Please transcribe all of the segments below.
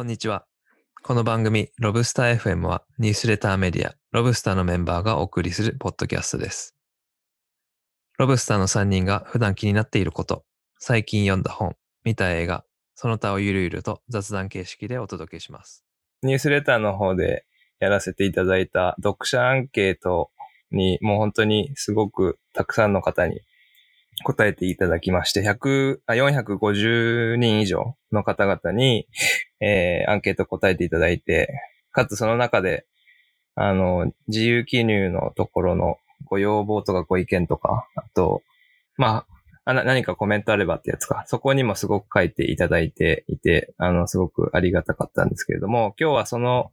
こんにちは。この番組、ロブスター FM は、ニュースレターメディア、ロブスターのメンバーがお送りするポッドキャストです。ロブスターの3人が普段気になっていること、最近読んだ本、見た映画、その他をゆるゆると雑談形式でお届けします。ニュースレターの方でやらせていただいた読者アンケートにもう本当にすごくたくさんの方に答えていただきまして、100あ450人以上の方々に、えーアンケート答えていただいて、かつその中で、あの、自由記入のところのご要望とかご意見とか、あと、まあ、あ何かコメントあればってやつか。そこにもすごく書いていただいていて、あの、すごくありがたかったんですけれども、今日はその、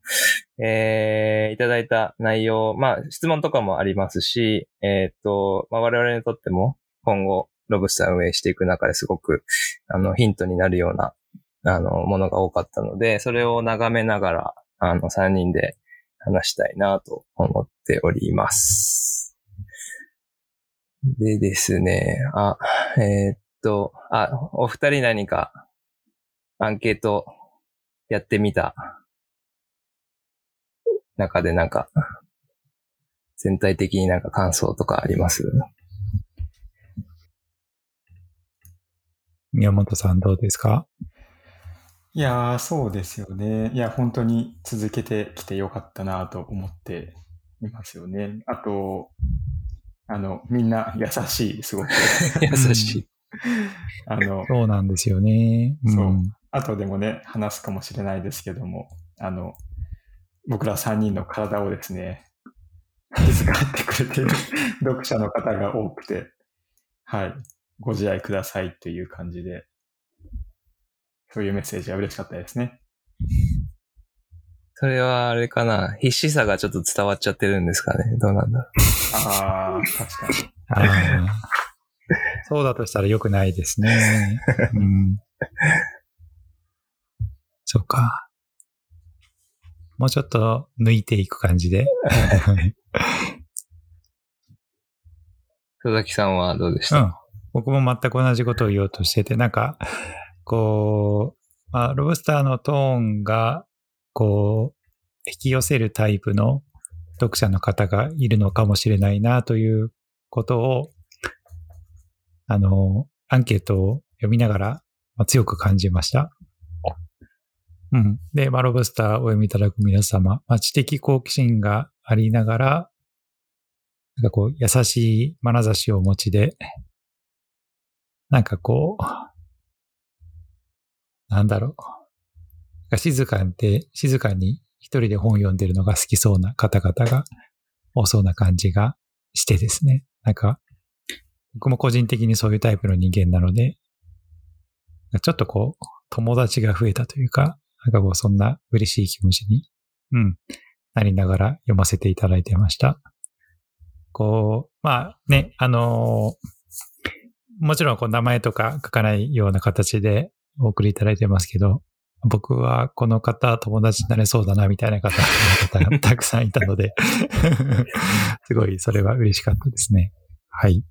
えー、いただいた内容、まあ、質問とかもありますし、えーっと、まあ、我々にとっても今後、ロブスター運営していく中ですごく、あの、ヒントになるような、あの、ものが多かったので、それを眺めながら、あの、3人で話したいなと思っております。でですね、あ、えーっと、あ、お二人何かアンケートやってみた？中でなんか、全体的になんか感想とかあります？宮本さんどうですか？いやー、そうですよね。いや、本当に続けてきてよかったなと思っていますよね。あと、あの、みんな優しい、すごく。優しい。あの、そうなんですよね。そうん後でもね、話すかもしれないですけども、あの、僕ら3人の体をですね、気遣ってくれている 読者の方が多くて、はい、ご自愛くださいという感じで、そういうメッセージは嬉しかったですね。それはあれかな必死さがちょっと伝わっちゃってるんですかねどうなんだろああ、確かに。あ ーそうだとしたら良くないですね。うん、そうか。もうちょっと抜いていく感じで。佐々木さんはどうでした、うん。僕も全く同じことを言おうとしてて、なんか、こう、まあ、ロブスターのトーンが、こう、引き寄せるタイプの読者の方がいるのかもしれないなということを、あの、アンケートを読みながら、まあ、強く感じました。うん。で、まあ、ロブスターをお読みいただく皆様、まあ、知的好奇心がありながら、なんかこう、優しい眼差しをお持ちで、なんかこう、なんだろう。静かで、静かに一人で本読んでるのが好きそうな方々が多そうな感じがしてですね。なんか、僕も個人的にそういうタイプの人間なので、ちょっとこう、友達が増えたというか、なんかこう、そんな嬉しい気持ちに、うん、なりながら読ませていただいてました。こう、まあね、あのーもちろんこう名前とか書かないような形でお送りいただいてますけど、僕はこの方友達になれそうだなみたいな方方が たくさんいたので、すごいそれは嬉しかったですね。はい。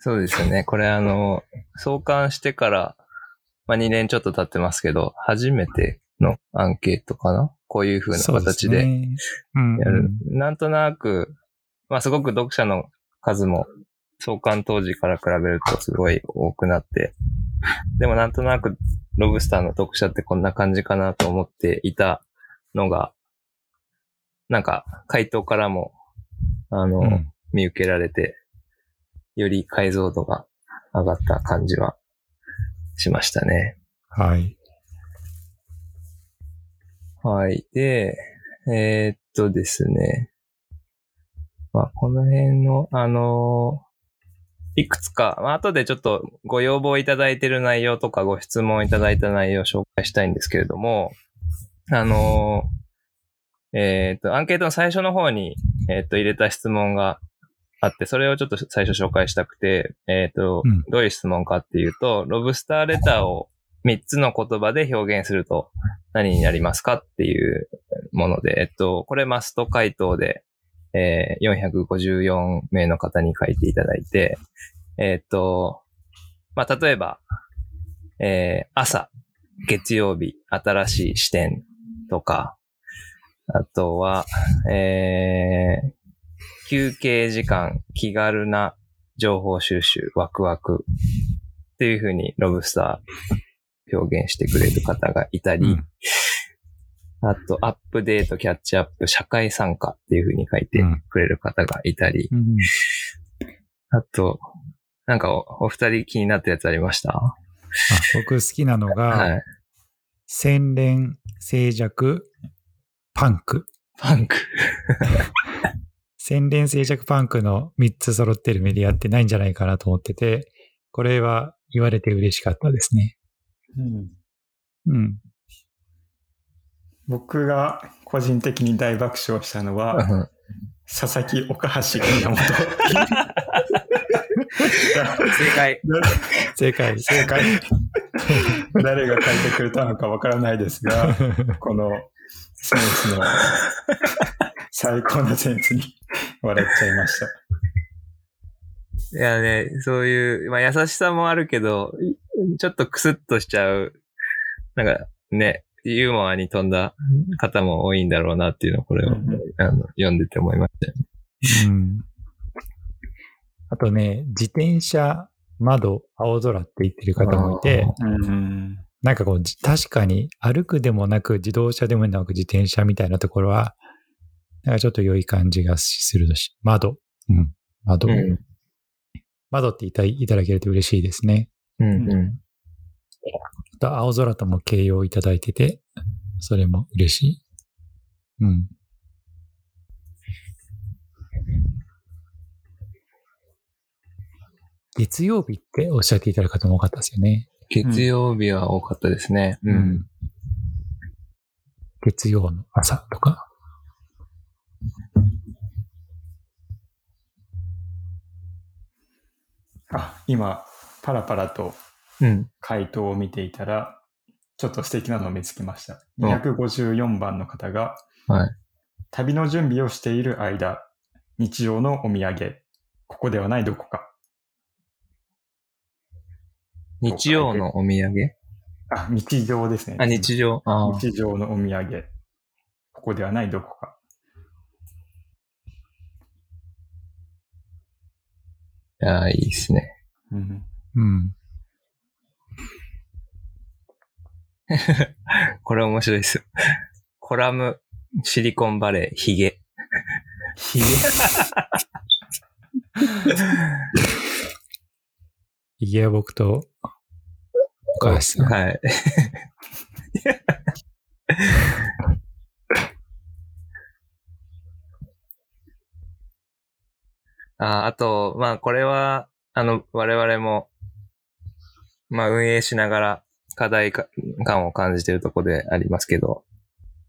そうですよね。これあの、創刊してから、まあ、2年ちょっと経ってますけど、初めてのアンケートかな？こういう風な形でそうすねうんやる。なんとなく、まあ、すごく読者の数も創刊当時から比べるとすごい多くなって、でもなんとなくロブスターの読者ってこんな感じかなと思っていたのが、なんか回答からも、あの、うん見受けられて、より解像度が上がった感じはしましたね。はい。はい。で、えーっとですね。まあ、この辺の、あのーいくつか、まあ、後でちょっとご要望いただいている内容とかご質問いただいた内容を紹介したいんですけれども、あのーえーっと、アンケートの最初の方に、えーっと、入れた質問があって、それをちょっと最初紹介したくて、えーっと、うん。どういう質問かっていうと、ロブスターレターを3つの言葉で表現すると何になりますかっていうもので、えっと、これマスト回答で、えー454名の方に書いていただいて、えっと、まあ、例えば、えー朝月曜日、新しい視点とか、あとは、えー、休憩時間、気軽な情報収集、ワクワクっていう風にロブスター表現してくれる方がいたり、うん。あと、アップデート、キャッチアップ、社会参加っていう風に書いてくれる方がいたり、うんあと、なんかおお二人気になったやつありました？あ僕好きなのが、はい。洗練、静寂、パンク。パンク。洗練、静寂、パンクの3つ揃ってるメディアってないんじゃないかなと思ってて、これは言われて嬉しかったですね。うんうん。僕が個人的に大爆笑したのは、うん佐々木岡橋宮本。正解。正解。正解。誰が書いてくれたのかわからないですが、このセンスの最高なセンスに笑っちゃいました。いやね、そういう、まあ優しさもあるけど、ちょっとクスッとしちゃう、なんかね、ユーモアに富んだ方も多いんだろうなっていうのをこれを、うんうんあの読んでて思いましたよね。うん。あとね、自転車、窓、青空って言ってる方もいて、うん。なんかこう、じ確かに歩くでもなく、自動車でもなく自転車みたいなところは、なんかちょっと良い感じがするし、窓。うん。窓。うん窓って言っていただけると嬉しいですね。うんうあと、青空とも形容いただいてて、それも嬉しい。うん。月曜日っておっしゃっていただく方も多かったですよね。ん。月曜日は多かったですね。う。うん月曜の朝とか。あ、今、パラパラとうん。回答を見ていたら、ちょっと素敵なのを見つけました。うん254番の方が、はい。旅の準備をしている間、日常のお土産、ここではないどこか。日曜のお土産？あ、日常ですね。あ、日常。日常のお土産、ここではないどこか。いやー、いいですね。うん、うん。これ面白いですよ。コラム、シリコンバレー、ヒゲ。ひげひげは僕と、お母さん。はい。ああと、まあこれは、あの、我々も、まあ運営しながら課題感を感じているところでありますけど、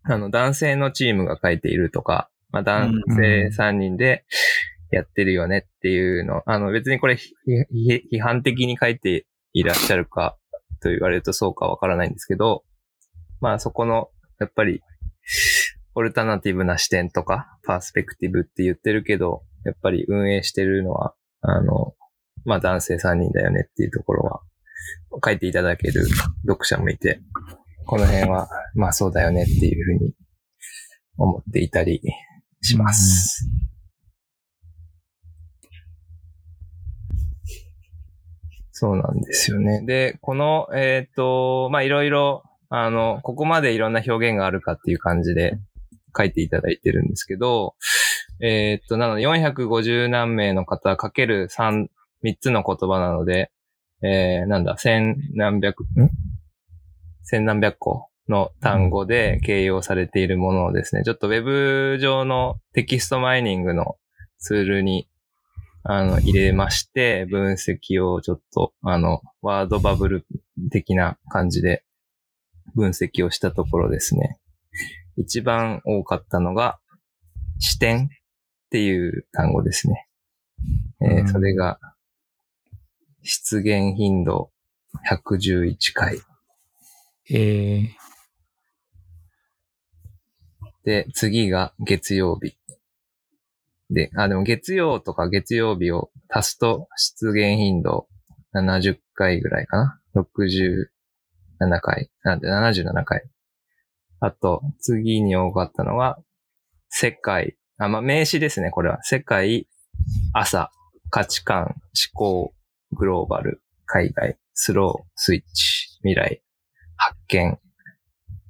あの、男性のチームが書いているとか、まあ男性3人でやってるよねっていうの、あの別にこれ批判的に書いていらっしゃるかと言われるとそうかわからないんですけど、まあそこの、やっぱり、オルタナティブな視点とか、パースペクティブって言ってるけど、やっぱり運営してるのは、あの、まあ男性3人だよねっていうところは、書いていただける読者もいて、この辺は、まあそうだよねっていうふうに思っていたりします。そうなんですよね。で、この、えっ、と、まあいろいろ、あの、ここまでいろんな表現があるかっていう感じで書いていただいてるんですけど、えっ、と、なので450何名の方かける3、3つの言葉なので、えー、なんだ、千何百、ん？千何百個の単語で形容されているものをですね、ちょっとウェブ上のテキストマイニングのツールにあの、入れまして、分析をちょっと、あの、ワードバブル的な感じで分析をしたところですね。一番多かったのが、視点っていう単語ですね。えーうんそれが、出現頻度111回。えで、次が月曜日。で、あ、でも月曜とか月曜日を足すと出現頻度70回ぐらいかな。60 7回。なんで77回。あと、次に多かったのは、世界、あ、まあ、名詞ですね、これは。世界、朝、価値観、思考、グローバル、海外、スロー、スイッチ、未来、発見。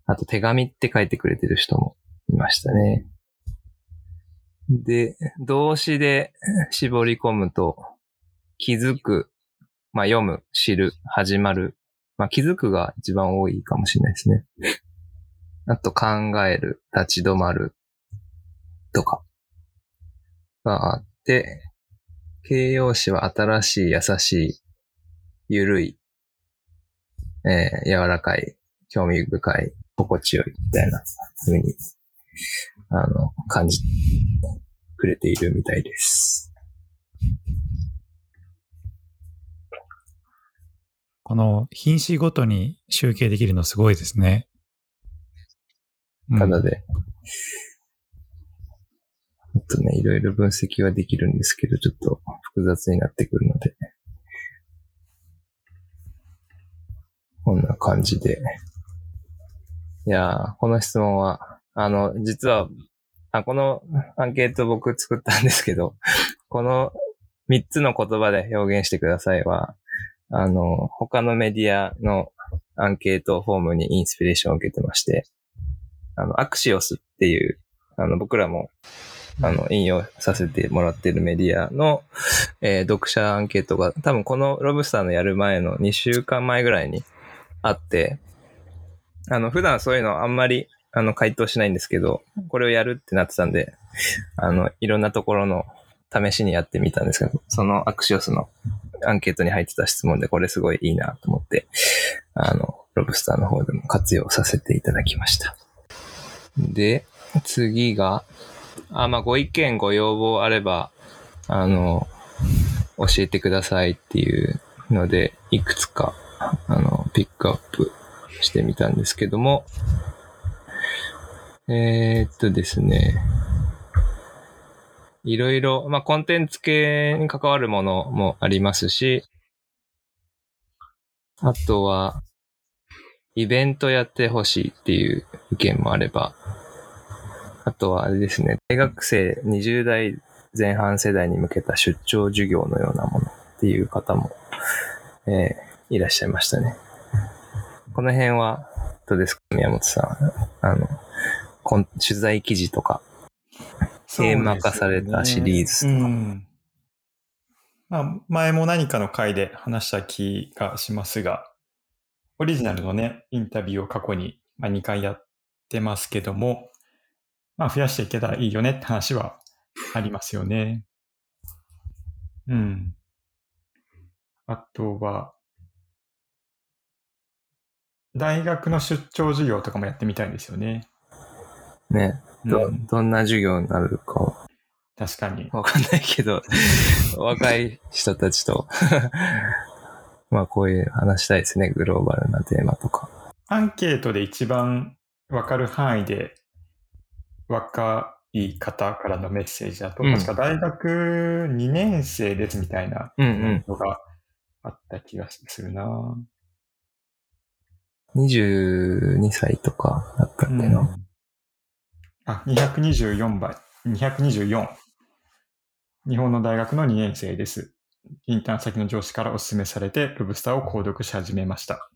あと手紙って書いてくれてる人もいましたね。で、動詞で絞り込むと、気づく、まあ読む、知る、始まる。まあ気づくが一番多いかもしれないですね。あと考える、立ち止まる、とか、があって、形容詞は新しい、優しい、ゆるい、えー柔らかい、興味深い、心地よい、みたいな風に、あの、感じてくれているみたいです。この品詞ごとに集計できるのすごいですね。うんただで、あとね、いろいろ分析はできるんですけど、ちょっと複雑になってくるので、こんな感じで。いやー、この質問は、あの、実は、あ、このアンケート僕作ったんですけど、この3つの言葉で表現してくださいは、あの、他のメディアのアンケートフォームにインスピレーションを受けてまして、あの、アクシオスっていう、あの、僕らも、あの、引用させてもらってるメディアの、えー読者アンケートが、多分このロブスターのやる前の2週間前ぐらいにあって、あの、普段そういうのあんまり、あの、回答しないんですけど、これをやるってなってたんで、あの、いろんなところの試しにやってみたんですけど、そのアクシオスのアンケートに入ってた質問で、これすごいいいなと思って、あの、ロブスターの方でも活用させていただきました。で、次が、あ、まあ、ご意見、ご要望あれば、あの、教えてくださいっていうので、いくつか、あの、ピックアップしてみたんですけども、えーっとですね、いろいろ、まあ、コンテンツ系に関わるものもありますし、あとは、イベントやってほしいっていう意見もあれば、あとはあれですね、大学生20代前半世代に向けた出張授業のようなものっていう方も、えーいらっしゃいましたね。この辺は、どうですか？宮本さん。あの、こん取材記事とか、テーマ化されたシリーズとかうん。まあ、前も何かの回で話した気がしますが、オリジナルのね、インタビューを過去に、2回やってますけども、まあ、増やしていけたらいいよねって話はありますよね。うん。あとは、大学の出張授業とかもやってみたいんですよね。ね、うど、んどんな授業になるかは確かに。わかんないけど、若い人たちと、まあこういう話したいですね、グローバルなテーマとか。アンケートで一番わかる範囲で若い方からのメッセージだと、うん確か大学2年生ですみたいなうんうん。のがあった気がするな、22歳とかだったっけな。あ、224倍。224。日本の大学の2年生です。インターン先の上司からお勧めされて、ロブスターを購読し始めました。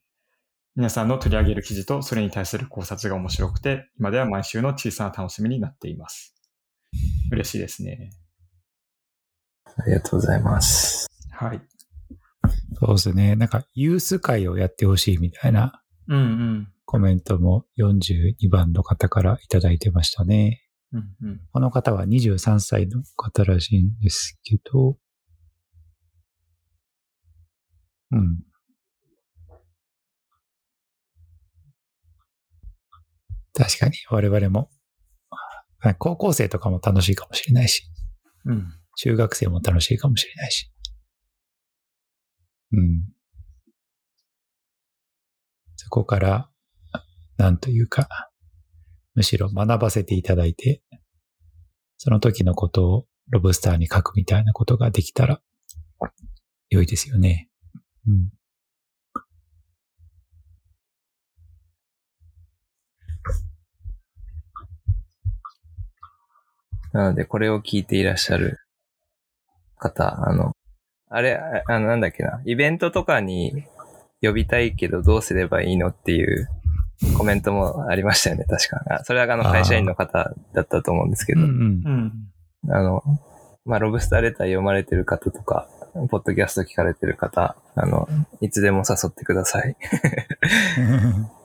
皆さんの取り上げる記事とそれに対する考察が面白くて、今では毎週の小さな楽しみになっています。嬉しいですね。ありがとうございます。はい。そうですね。なんか、ユース会をやってほしいみたいなうんうん。コメントも42番の方からいただいてましたね。うんうん。この方は23歳の方らしいんですけど、うん。確かに我々も、はい高校生とかも楽しいかもしれないし、うん。中学生も楽しいかもしれないし。うん。そこから、なんというか、むしろ学ばせていただいて、その時のことをロブスターに書くみたいなことができたら、良いですよね。うん。なので、これを聞いていらっしゃる方、あの、あれ、ああの、なんだっけな、イベントとかに呼びたいけどどうすればいいのっていうコメントもありましたよね、確か。あそれはあの会社員の方だったと思うんですけど、うんうんうん。あの、まあ、ロブスターレター読まれてる方とか、ポッドキャスト聞かれてる方、あの、いつでも誘ってください。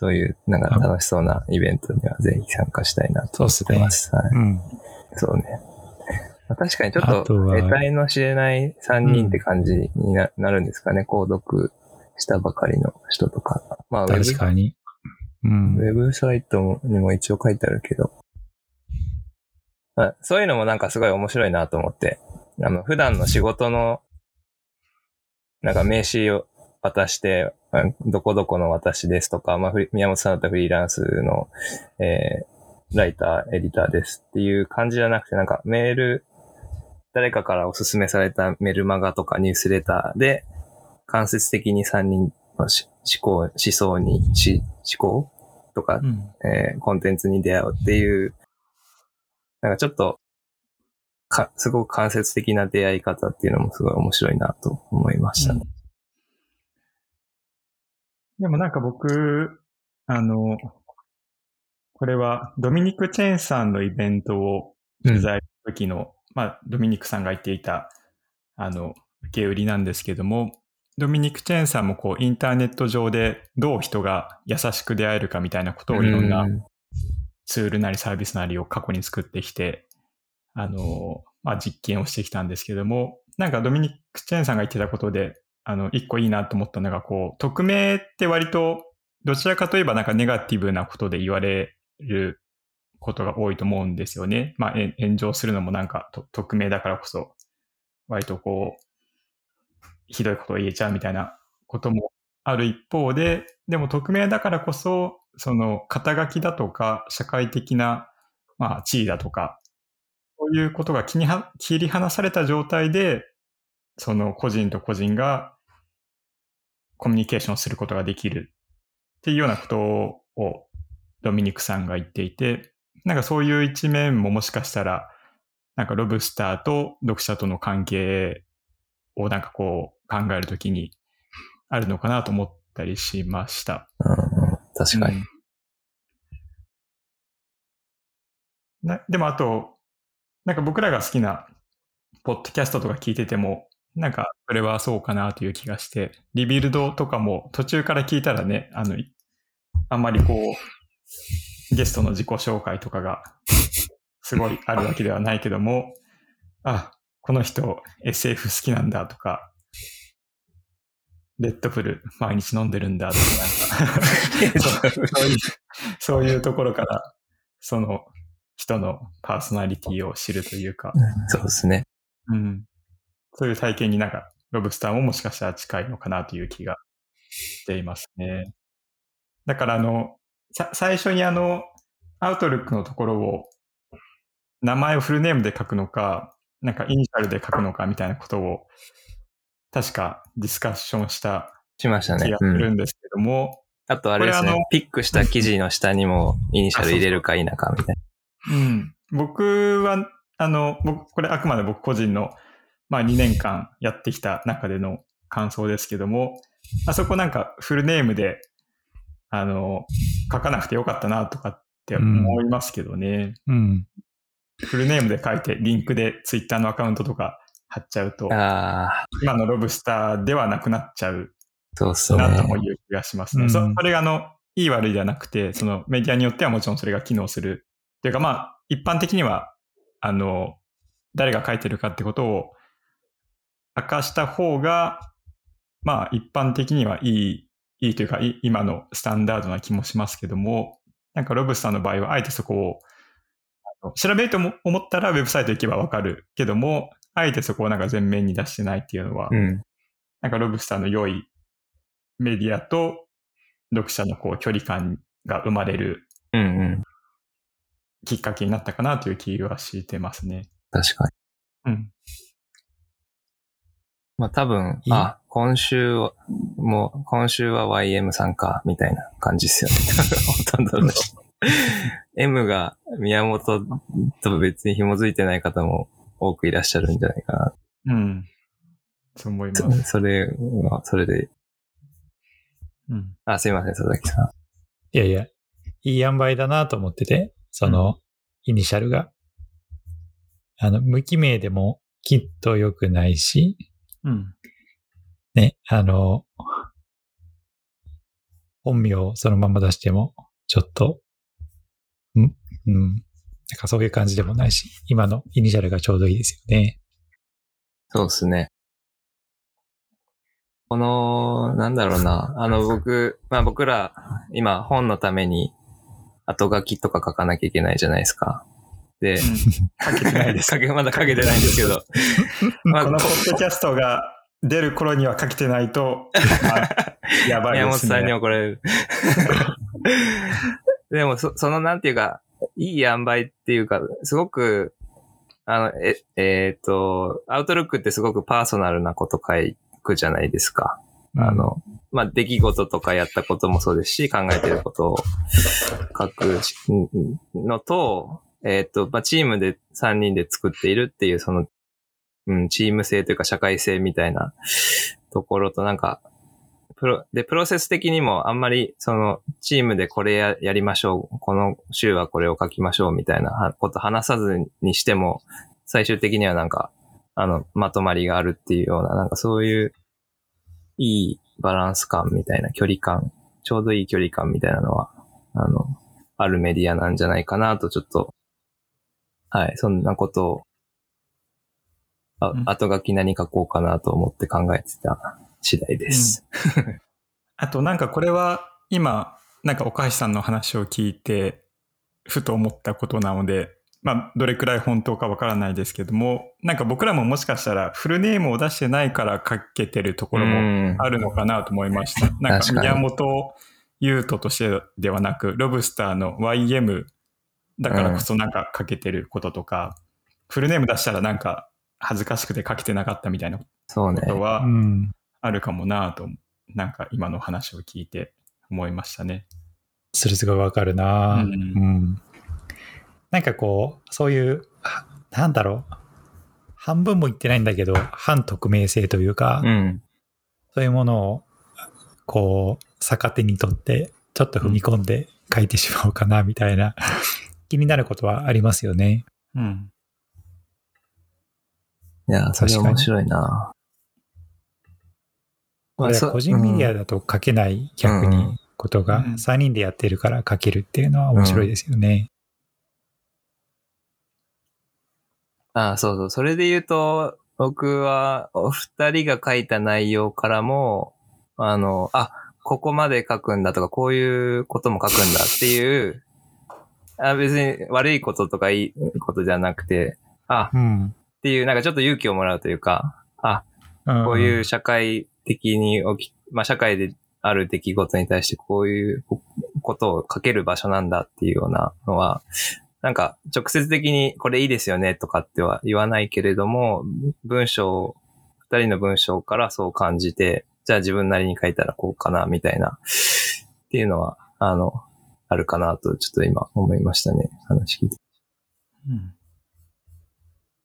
そういう、なんか楽しそうなイベントにはぜひ参加したいなと思ってます。はい。うん。そうね。まあ確かにちょっと、得体の知れない3人って感じにな,、なるんですかね。購読したばかりの人とか。まあ、確かに。うんウ。ェブサイトにも一応書いてあるけど。まあそういうのもなんかすごい面白いなと思って。あの、普段の仕事の、なんか名刺を渡して、あどこどこの私ですとか、まあ、フリ宮本さんだったらフリーランスの、えー、ライター、エディターですっていう感じじゃなくて、なんかメール、誰かからおすすめされたメルマガとかニュースレターで、間接的に3人のし思考、思想に、し思考とかうん。えーコンテンツに出会うっていう、なんかちょっと、か、すごく間接的な出会い方っていうのもすごい面白いなと思いましたね。でもなんか僕、あの、これはドミニク・チェーンさんのイベントを取材した時の、まあ、ドミニクさんが言っていた、あの、受け売りなんですけども、ドミニク・チェーンさんもこう、インターネット上でどう人が優しく出会えるかみたいなことをいろんなうん。ツールなりサービスなりを過去に作ってきて、あの、まあ、実験をしてきたんですけども、なんかドミニク・チェーンさんが言ってたことで、あの、一個いいなと思ったのが、こう、匿名って割と、どちらかといえばなんかネガティブなことで言われることが多いと思うんですよね。まあ、炎上するのもなんか匿名だからこそ、割とこう、ひどいことを言えちゃうみたいなこともある一方で、でも匿名だからこそ、その肩書きだとか、社会的な、まあ、地位だとか、そういうことが切りは切り離された状態で、その個人と個人がコミュニケーションすることができるっていうようなことをドミニクさんが言っていて、なんかそういう一面ももしかしたら、なんかロブスターと読者との関係をなんかこう考えるときにあるのかなと思ったりしました。うん確かに。うんなでもあと、なんか僕らが好きなポッドキャストとか聞いてても、なんかそれはそうかなという気がして、リビルドとかも途中から聞いたらね、あの、いあんまりこう、ゲストの自己紹介とかがすごいあるわけではないけども、あ、この人 SF 好きなんだとか、レッドブル毎日飲んでるんだとか、なんか そういう、そういうところから、その人のパーソナリティを知るというか、そうですね。うん。そういう体験になんか、ロブスターももしかしたら近いのかなという気がしていますね。だからあの、さ最初にあの、アウトルックのところを、名前をフルネームで書くのか、なんかイニシャルで書くのかみたいなことを、確かディスカッションしたしましたね気が。すうん。るんですけども、あとあれですね。ピックした記事の下にもイニシャル入れるか否かみたいうん。僕は、あの、僕、これあくまで僕個人の、まあ2年間やってきた中での感想ですけども、あそこなんかフルネームで、あの、書かなくてよかったなとかって思いますけどね。うん。フルネームで書いて、リンクでツイッターのアカウントとか貼っちゃうと、今のロブスターではなくなっちゃうそうっすね。なともいう気がしますね。うんそそれがあの、いい悪いではなくて、そのメディアによってはもちろんそれが機能する。というかまあ、一般的には、あの、誰が書いてるかってことを明かした方が、まあ一般的にはいい、いいというか、い今のスタンダードな気もしますけども、なんかロブスターの場合はあえてそこを調べるとも思ったらウェブサイト行けばわかるけども、あえてそこをなんか前面に出してないっていうのは、うん。なんかロブスターの良いメディアと読者のこう距離感が生まれるうんうん。きっかけになったかなという気はしてますね。確かに。うん。まあ多分、あ、今週は、もう、今週は YM さんか、みたいな感じですよね。ほとんどの人。M が宮本と別に紐づいてない方も多くいらっしゃるんじゃないかうん。そう思いまな。す。それは、それで。うん。あ、すいません、佐々木さん。いやいや、いい塩梅だなと思ってて、その、イニシャルが。あの、無記名でもきっと良くないし、うん。ね、あの、本名をそのまま出しても、ちょっと、ん？うん。なんかそういう感じでもないし、今のイニシャルがちょうどいいですよね。そうですね。この、なんだろうな。あの、僕、まあ僕ら、今本のために後書きとか書かなきゃいけないじゃないですか。で、書けてないです。書けまだ書けてないんですけど。まあこのポッドキャストが出る頃には書けてないと、あやばい宮本ですさんにね。怒られる。でも、そその、なんていうか、いい塩梅っていうか、すごく、あの、え、えっ、と、アウトルックってすごくパーソナルなこと書くじゃないですか。あの、まあ、出来事とかやったこともそうですし、考えてることを書くしのと、えっ、と、まあ、チームで3人で作っているっていう、その、うん、チーム性というか社会性みたいなところとなんか、プロ、で、プロセス的にもあんまり、その、チームでこれややりましょう、この週はこれを書きましょうみたいなこと話さずにしても、最終的にはなんか、あの、まとまりがあるっていうような、なんかそういう、いいバランス感みたいな距離感、ちょうどいい距離感みたいなのは、あの、あるメディアなんじゃないかなと、ちょっと、はい、そんなことを、あうん後書き何書こうかなと思って考えてた次第です。あとなんかこれは今、なんか岡橋さんの話を聞いて、ふと思ったことなので、まあ、どれくらい本当かわからないですけども、なんか僕らももしかしたらフルネームを出してないから書けてるところももあるのかなと思いました。なんか宮本優斗としてではなく、ロブスターの YM だからこそなんか書けてることとか、フルネーム出したらなんか恥ずかしくて書けてなかったみたいなこそうね。とはうん。あるかもなと、なんか今の話を聞いて思いましたね。それすごいわかるな、ううんん、なんかこう、そういう、はなんだろう。半分も言ってないんだけど、反匿名性というか、うん。そういうものを、こう、逆手にとって、ちょっと踏み込んで書いてしまおうかな、みたいな、気になることはありますよね。うん。いや、それ面白いな。これは個人メディアだ。だと書けない逆にうんことがうん3人でやってるから書けるっていうのは面白いですよね。あそうそう。それで言うと、僕は、お二人が書いた内容からも、あの、あ、ここまで書くんだとか、こういうことも書くんだっていう、あ別に悪いこととかいいことじゃなくて、あ、うん。っていう、なんかちょっと勇気をもらうというか、あ、うんこういう社会的に起き、まあ社会である出来事に対してこういうことを書ける場所なんだっていうようなのは、なんか直接的にこれいいですよねとかっては言わないけれども、文章、二人の文章からそう感じて、じゃあ自分なりに書いたらこうかなみたいな、っていうのは、あの、あるかなとちょっと今思いましたね。話聞いて。うん。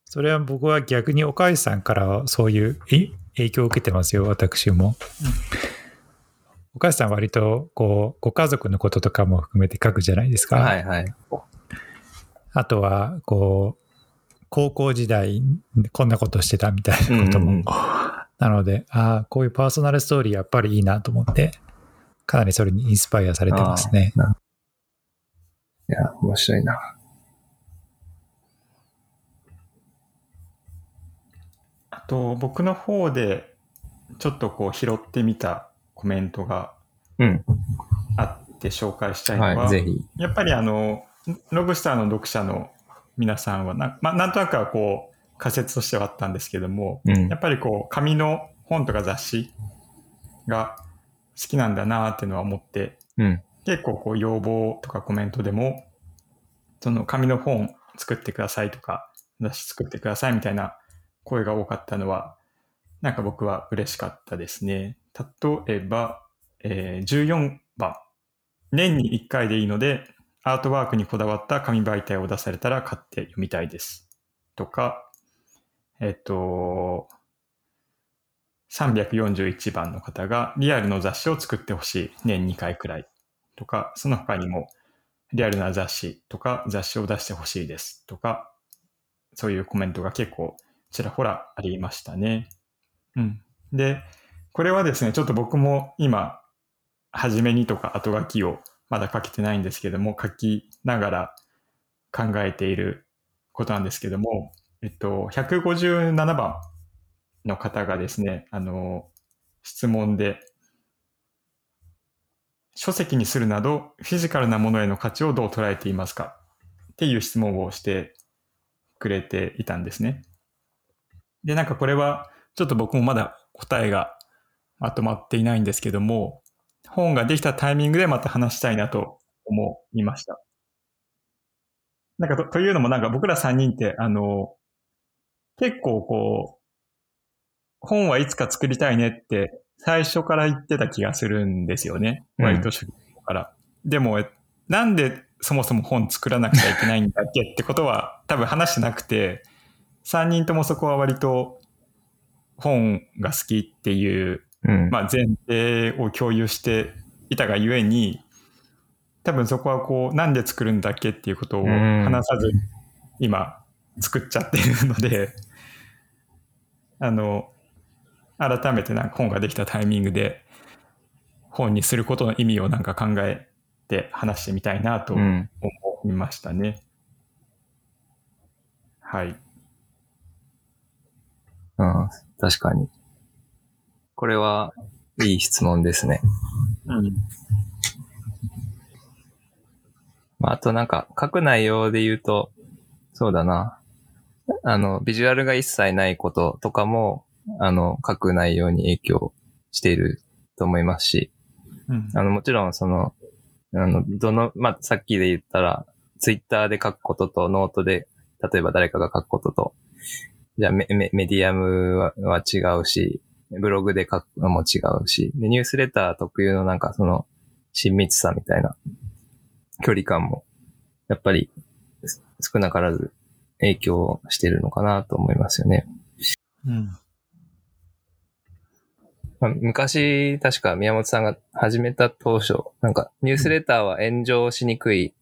それは僕は逆に岡井さんからそういうえ？影響を受けてますよ、私も。岡井さんは割と、こう、ご家族のこととかも含めて書くじゃないですか。はいはい。あとは、こう、高校時代、こんなことしてたみたいなことも。うんうんうんなので、ああ、こういうパーソナルストーリーやっぱりいいなと思って、かなりそれにインスパイアされてますね。あいや、面白いな。あと、僕の方で、ちょっとこう拾ってみたコメントがうん。あって紹介したいのは、はい、ぜひ。やっぱりあの、ロブスターの読者の皆さんはな、まあ、なんとなくはこう、仮説としてはあったんですけども、うんやっぱりこう、紙の本とか雑誌が好きなんだなっていうのは思って、うん。結構こう、要望とかコメントでも、その紙の本作ってくださいとか、雑誌作ってくださいみたいな声が多かったのは、なんか僕は嬉しかったですね。例えば、えー14番。年に1回でいいので、アートワークにこだわった紙媒体を出されたら買って読みたいです。とか、えっと、341番の方がリアルの雑誌を作ってほしい。年2回くらい。とか、その他にもリアルな雑誌とか雑誌を出してほしいです。とか、そういうコメントが結構ちらほらありましたね。うん。で、これはですね、ちょっと僕も今、初めにとか後書きをまだ書けてないんですけども、書きながら考えていることなんですけども、えっと、157番の方がですね、あの、質問で、書籍にするなど、フィジカルなものへの価値をどう捉えていますか？っていう質問をしてくれていたんですね。で、なんかこれは、ちょっと僕もまだ答えがまとまっていないんですけども、本ができたタイミングでまた話したいなと思いました。なんかと、というのもなんか僕ら3人って、あの、結構こう、本はいつか作りたいねって最初から言ってた気がするんですよね。うん割と初期から。でも、えなんでそもそも本作らなくちゃいけないんだっけってことは多分話してなくて、3人ともそこは割と本が好きっていううん。まあ、前提を共有していたがゆえに、多分そこはこう、なんで作るんだっけっていうことを話さず、今、作っちゃってるので、あの、改めてなんか本ができたタイミングで、本にすることの意味をなんか考えて話してみたいなと思うん。いましたね。はい。うん。確かに。これは、いい質問ですね。うん。まあ、あとなんか、書く内容で言うと、そうだな。あの、ビジュアルが一切ないこととかも、あの、書く内容に影響していると思いますし、うん。あの、もちろんその、あの、どの、まあ、さっきで言ったら、ツイッターで書くこととノートで、例えば誰かが書くことと、じゃあメメメディアムはは違うし、ブログで書くのも違うし、でニュースレター特有のなんかその、親密さみたいな距離感も、やっぱりす少なからず影響してるのかなと思いますよね。うん。まあ、昔、確か宮本さんが始めた当初、なんかニュースレターは炎上しにくい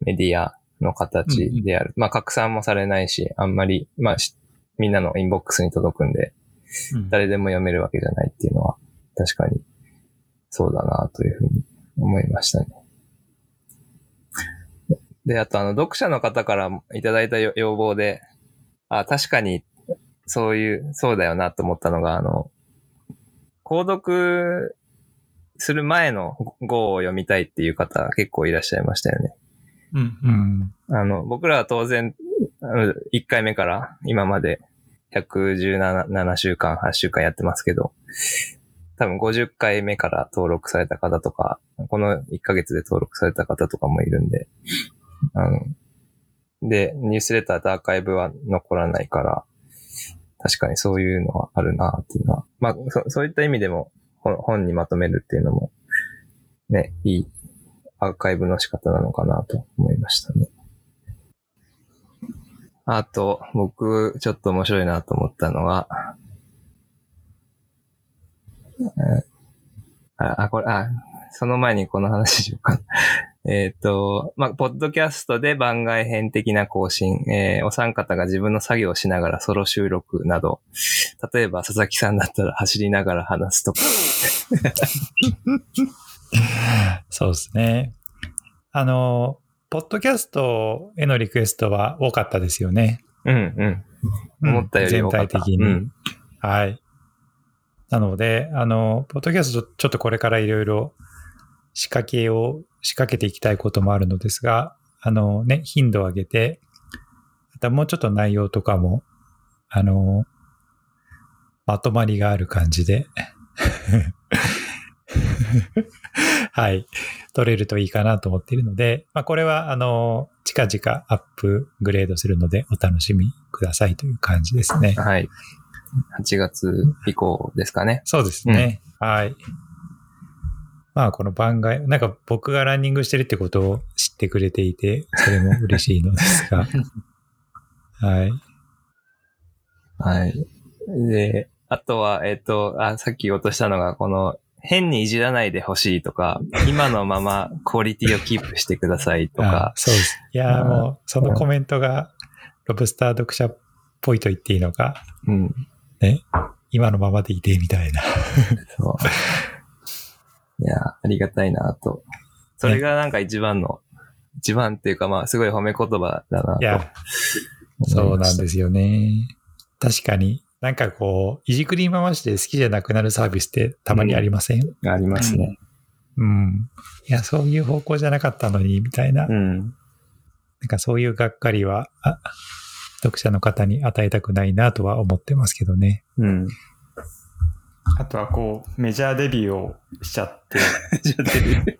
メディアの形である。まあ、拡散もされないし、あんまり、まあ、しみんなのインボックスに届くんで、うん誰でも読めるわけじゃないっていうのは、確かにそうだなというふうに思いましたね。で、あとあの、読者の方からいただいたよ要望で、あ、確かに、そういう、そうだよなと思ったのが、あの、購読する前の号を読みたいっていう方結構いらっしゃいましたよね。うん。ううん。ん。あの、僕らは当然、あの1回目から今まで117 7週間、8週間やってますけど、多分50回目から登録された方とか、この1ヶ月で登録された方とかもいるんで、あの、で、ニュースレターとアーカイブは残らないから、確かにそういうのはあるなっていうのは。まあ、そそういった意味でも本にまとめるっていうのも、ね、いいアーカイブの仕方なのかなと思いましたね。あと、僕、ちょっと面白いなと思ったのは、あ、これ、あ、その前にこの話しようか。えっと、まあ、ポッドキャストで番外編的な更新、えーお三方が自分の作業をしながらソロ収録など、例えば佐々木さんだったら走りながら話すとか、そうですね。あの、ポッドキャストへのリクエストは多かったですよね。うんうん。思ったより多かった。全体的に。うん。はい。なので、あの、ポッドキャストちょっとこれからいろいろ仕掛けを、仕掛けていきたいこともあるのですが、あのね、頻度を上げて、またもうちょっと内容とかも、あの、まとまりがある感じで、はい、取れるといいかなと思っているので、まあ、これは、あの、近々アップグレードするのでお楽しみくださいという感じですね。はい。8月以降ですかね。そうですね。はい。まあこの番外、なんか僕がランニングしてるってことを知ってくれていて、それも嬉しいのですが。はい。はい。で、あとは、えっ、と、あ、さっき言おうとしたのが、この、変にいじらないでほしいとか、今のままクオリティをキープしてくださいとあか、そうです。いやもう、そのコメントが、ロブスター読者っぽいと言っていいのか、うん。ね、今のままでいてみたいな。そう。いや、ありがたいなと。それがなんか一番の、一番っていうかまあ、すごい褒め言葉だなと。いや、そうなんですすよね。確かに、なんかこう、いじくり回して好きじゃなくなるサービスってたまにありません、ありますね。うん、いや、そういう方向じゃなかったのに、みたいな。うん。なんかそういうがっかりは、あ読者の方に与えたくないなとは思ってますけどね。うん。あとはこう、メジャーデビューをしちゃって、じゃあデビュー弾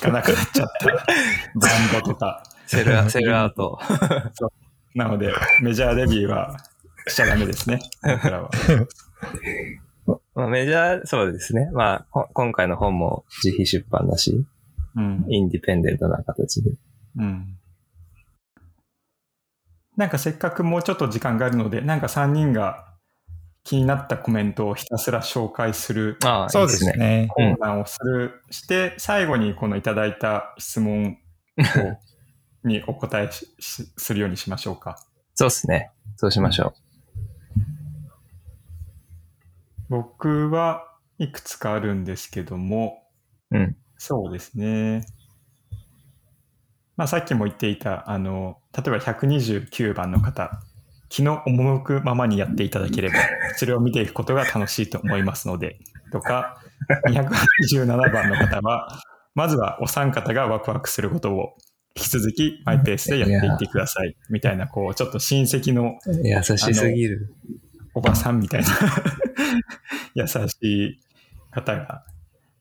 かなくなっちゃったバンドとか。セルアセルアウト。なので、メジャーデビューはしちゃダメですね。僕らは。まあ、メジャー、そうですね。まあ、ほ今回の本も自費出版だし、うん。インディペンデントな形で。うん。なんかせっかくもうちょっと時間があるので、なんか3人が気になったコメントをひたすら紹介するああ、そうですすね。ね。コーナーをする、して、最後にこのいただいた質問をにお答えするようにしましょうか。そうですね。そうしましょ僕はいくつかあるんですけども、う。うん。そうですね。まあさっきも言っていた、あの、例えば129番の方、気の赴くままにやっていただければ、それを見ていくことが楽しいと思いますので、とか、287番の方は、まずはお三方がワクワクすることを引き続きマイペースでやっていってください。みたいな、こう、ちょっと親戚の優しすぎる。おばさんみたいな 優しい方が、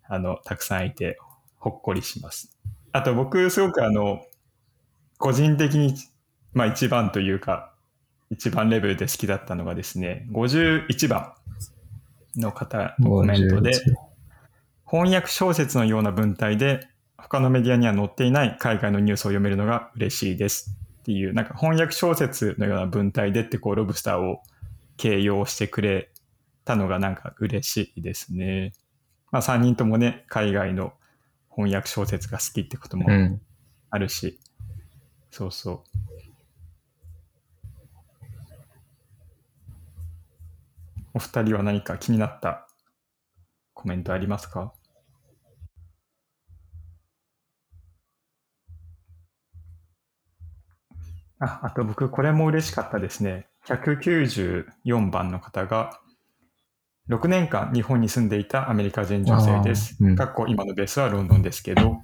あの、たくさんいて、ほっこりします。あと僕、すごくあの、個人的に、まあ一番というか、一番レベルで好きだったのがですね、51番の方のコメントで、51翻訳小説のような文体で、他のメディアには載っていない海外のニュースを読めるのが嬉しいですっていう、なんか翻訳小説のような文体でってこう、ロブスターを形容してくれたのがなんか嬉しいですね。まあ3人ともね、海外の翻訳小説が好きってこともうん。あるし、そうそう。お二人は何か気になったコメントありますか？あ、あと僕これも嬉しかったですね。194番の方が、6年間日本に住んでいたアメリカ人女性です。うんかっこ今のベースはロンドンですけど、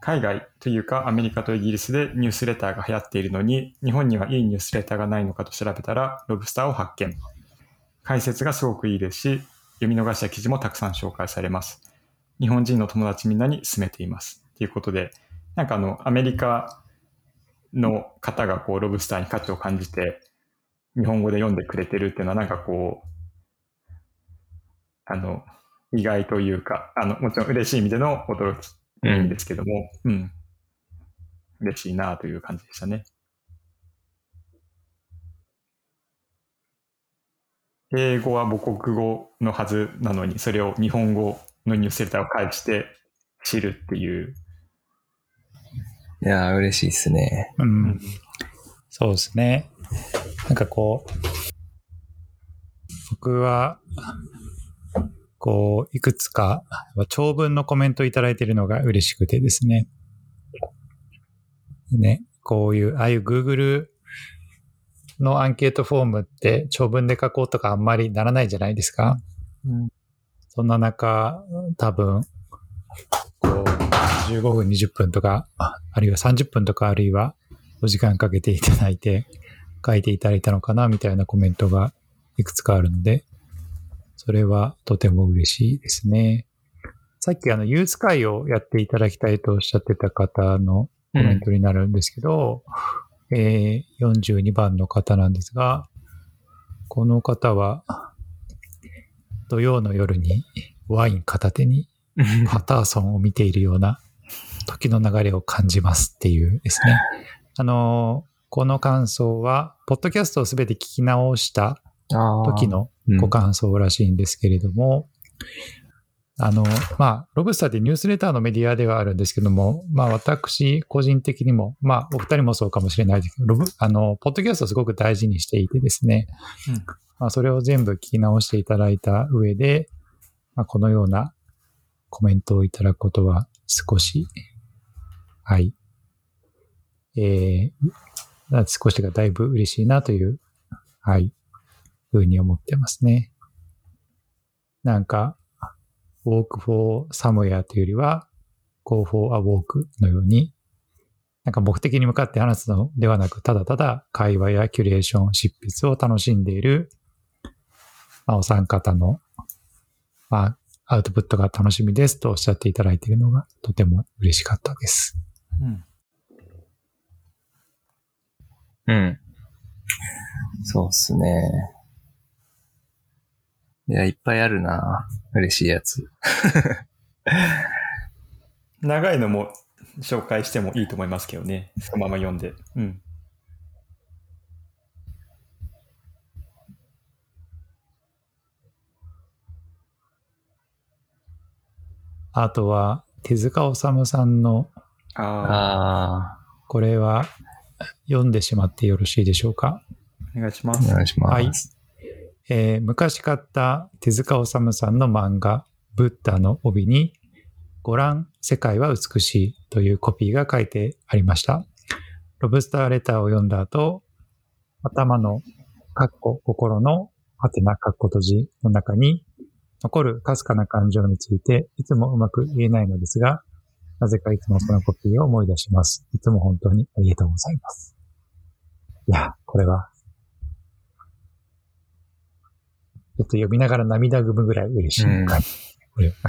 海外というかアメリカとイギリスでニュースレターが流行っているのに、日本にはいいニュースレターがないのかと調べたら、ロブスターを発見。解説がすごくいいですし、読み逃した記事もたくさん紹介されます。日本人の友達みんなに勧めています。ということで、なんかあの、アメリカの方がこう、ロブスターに価値を感じて、日本語で読んでくれてるっていうのはなんかこう、あの、意外というか、あの、もちろん嬉しい意味での驚きうんですけども、うん。嬉しいなという感じでしたね。英語は母国語のはずなのに、それを日本語のニュースレターを返して知るっていう。いやー、嬉しいですね。うん。そうですね。なんかこう、僕は、こう、いくつか長文のコメントいただいているのが嬉しくてですね。ね、こういう、ああいう Google のアンケートフォームって長文で書こうとかあんまりならないじゃないですか？うんそんな中、多分、こう、15分、20分とか、ああるいは30分とか、あるいはお時間かけていただいて、書いていただいたのかな、みたいなコメントがいくつかあるので、それはとても嬉しいですね。さっきあの、ユース会をやっていただきたいとおっしゃってた方のコメントになるんですけど、えー42番の方なんですが、この方は、土曜の夜にワイン片手にパターソンを見ているような時の流れを感じますっていうですね。あの、この感想は、ポッドキャストをすべて聞き直した時のご感想らしいんですけれども、あの、まあ、ロブスターってニュースレターのメディアではあるんですけども、まあ、私個人的にも、まあ、お二人もそうかもしれないですけど、ロブ、あの、ポッドキャストをすごく大事にしていてですね、うん。まあ、それを全部聞き直していただいた上で、まあ、このようなコメントをいただくことは少し、はい、えー、少しがだいぶ嬉しいなという、はい、ふうに思ってますね。なんか、walk for somewhere というよりは、go for a walk のように、なんか目的に向かって話すのではなく、ただただ会話やキュレーション、執筆を楽しんでいる、まあ、お三方の、まあ、アウトプットが楽しみですとおっしゃっていただいているのがとても嬉しかったです。うん。うん。そうっすね。いや、いっぱいあるな嬉しいやつ。長いのも紹介してもいいと思いますけどね。そのまま読んで。うん。あとは、手塚治虫さんの、ああこれは読んでしまってよろしいでしょうか？あ、お願いしまあ、すお。願いします。はいえー昔買った手塚治虫さんの漫画、ブッダの帯に、ご覧、世界は美しいというコピーが書いてありました。ロブスターレターを読んだ後、頭の、かっこ、心の、はてなかっこ閉じの中に、残るかすかな感情について、いつもうまく言えないのですが、なぜかいつもそのコピーを思い出します。いつも本当にありがとうございます。いや、これは、ちょっと読みながら涙ぐむぐらい嬉しい。うんこれ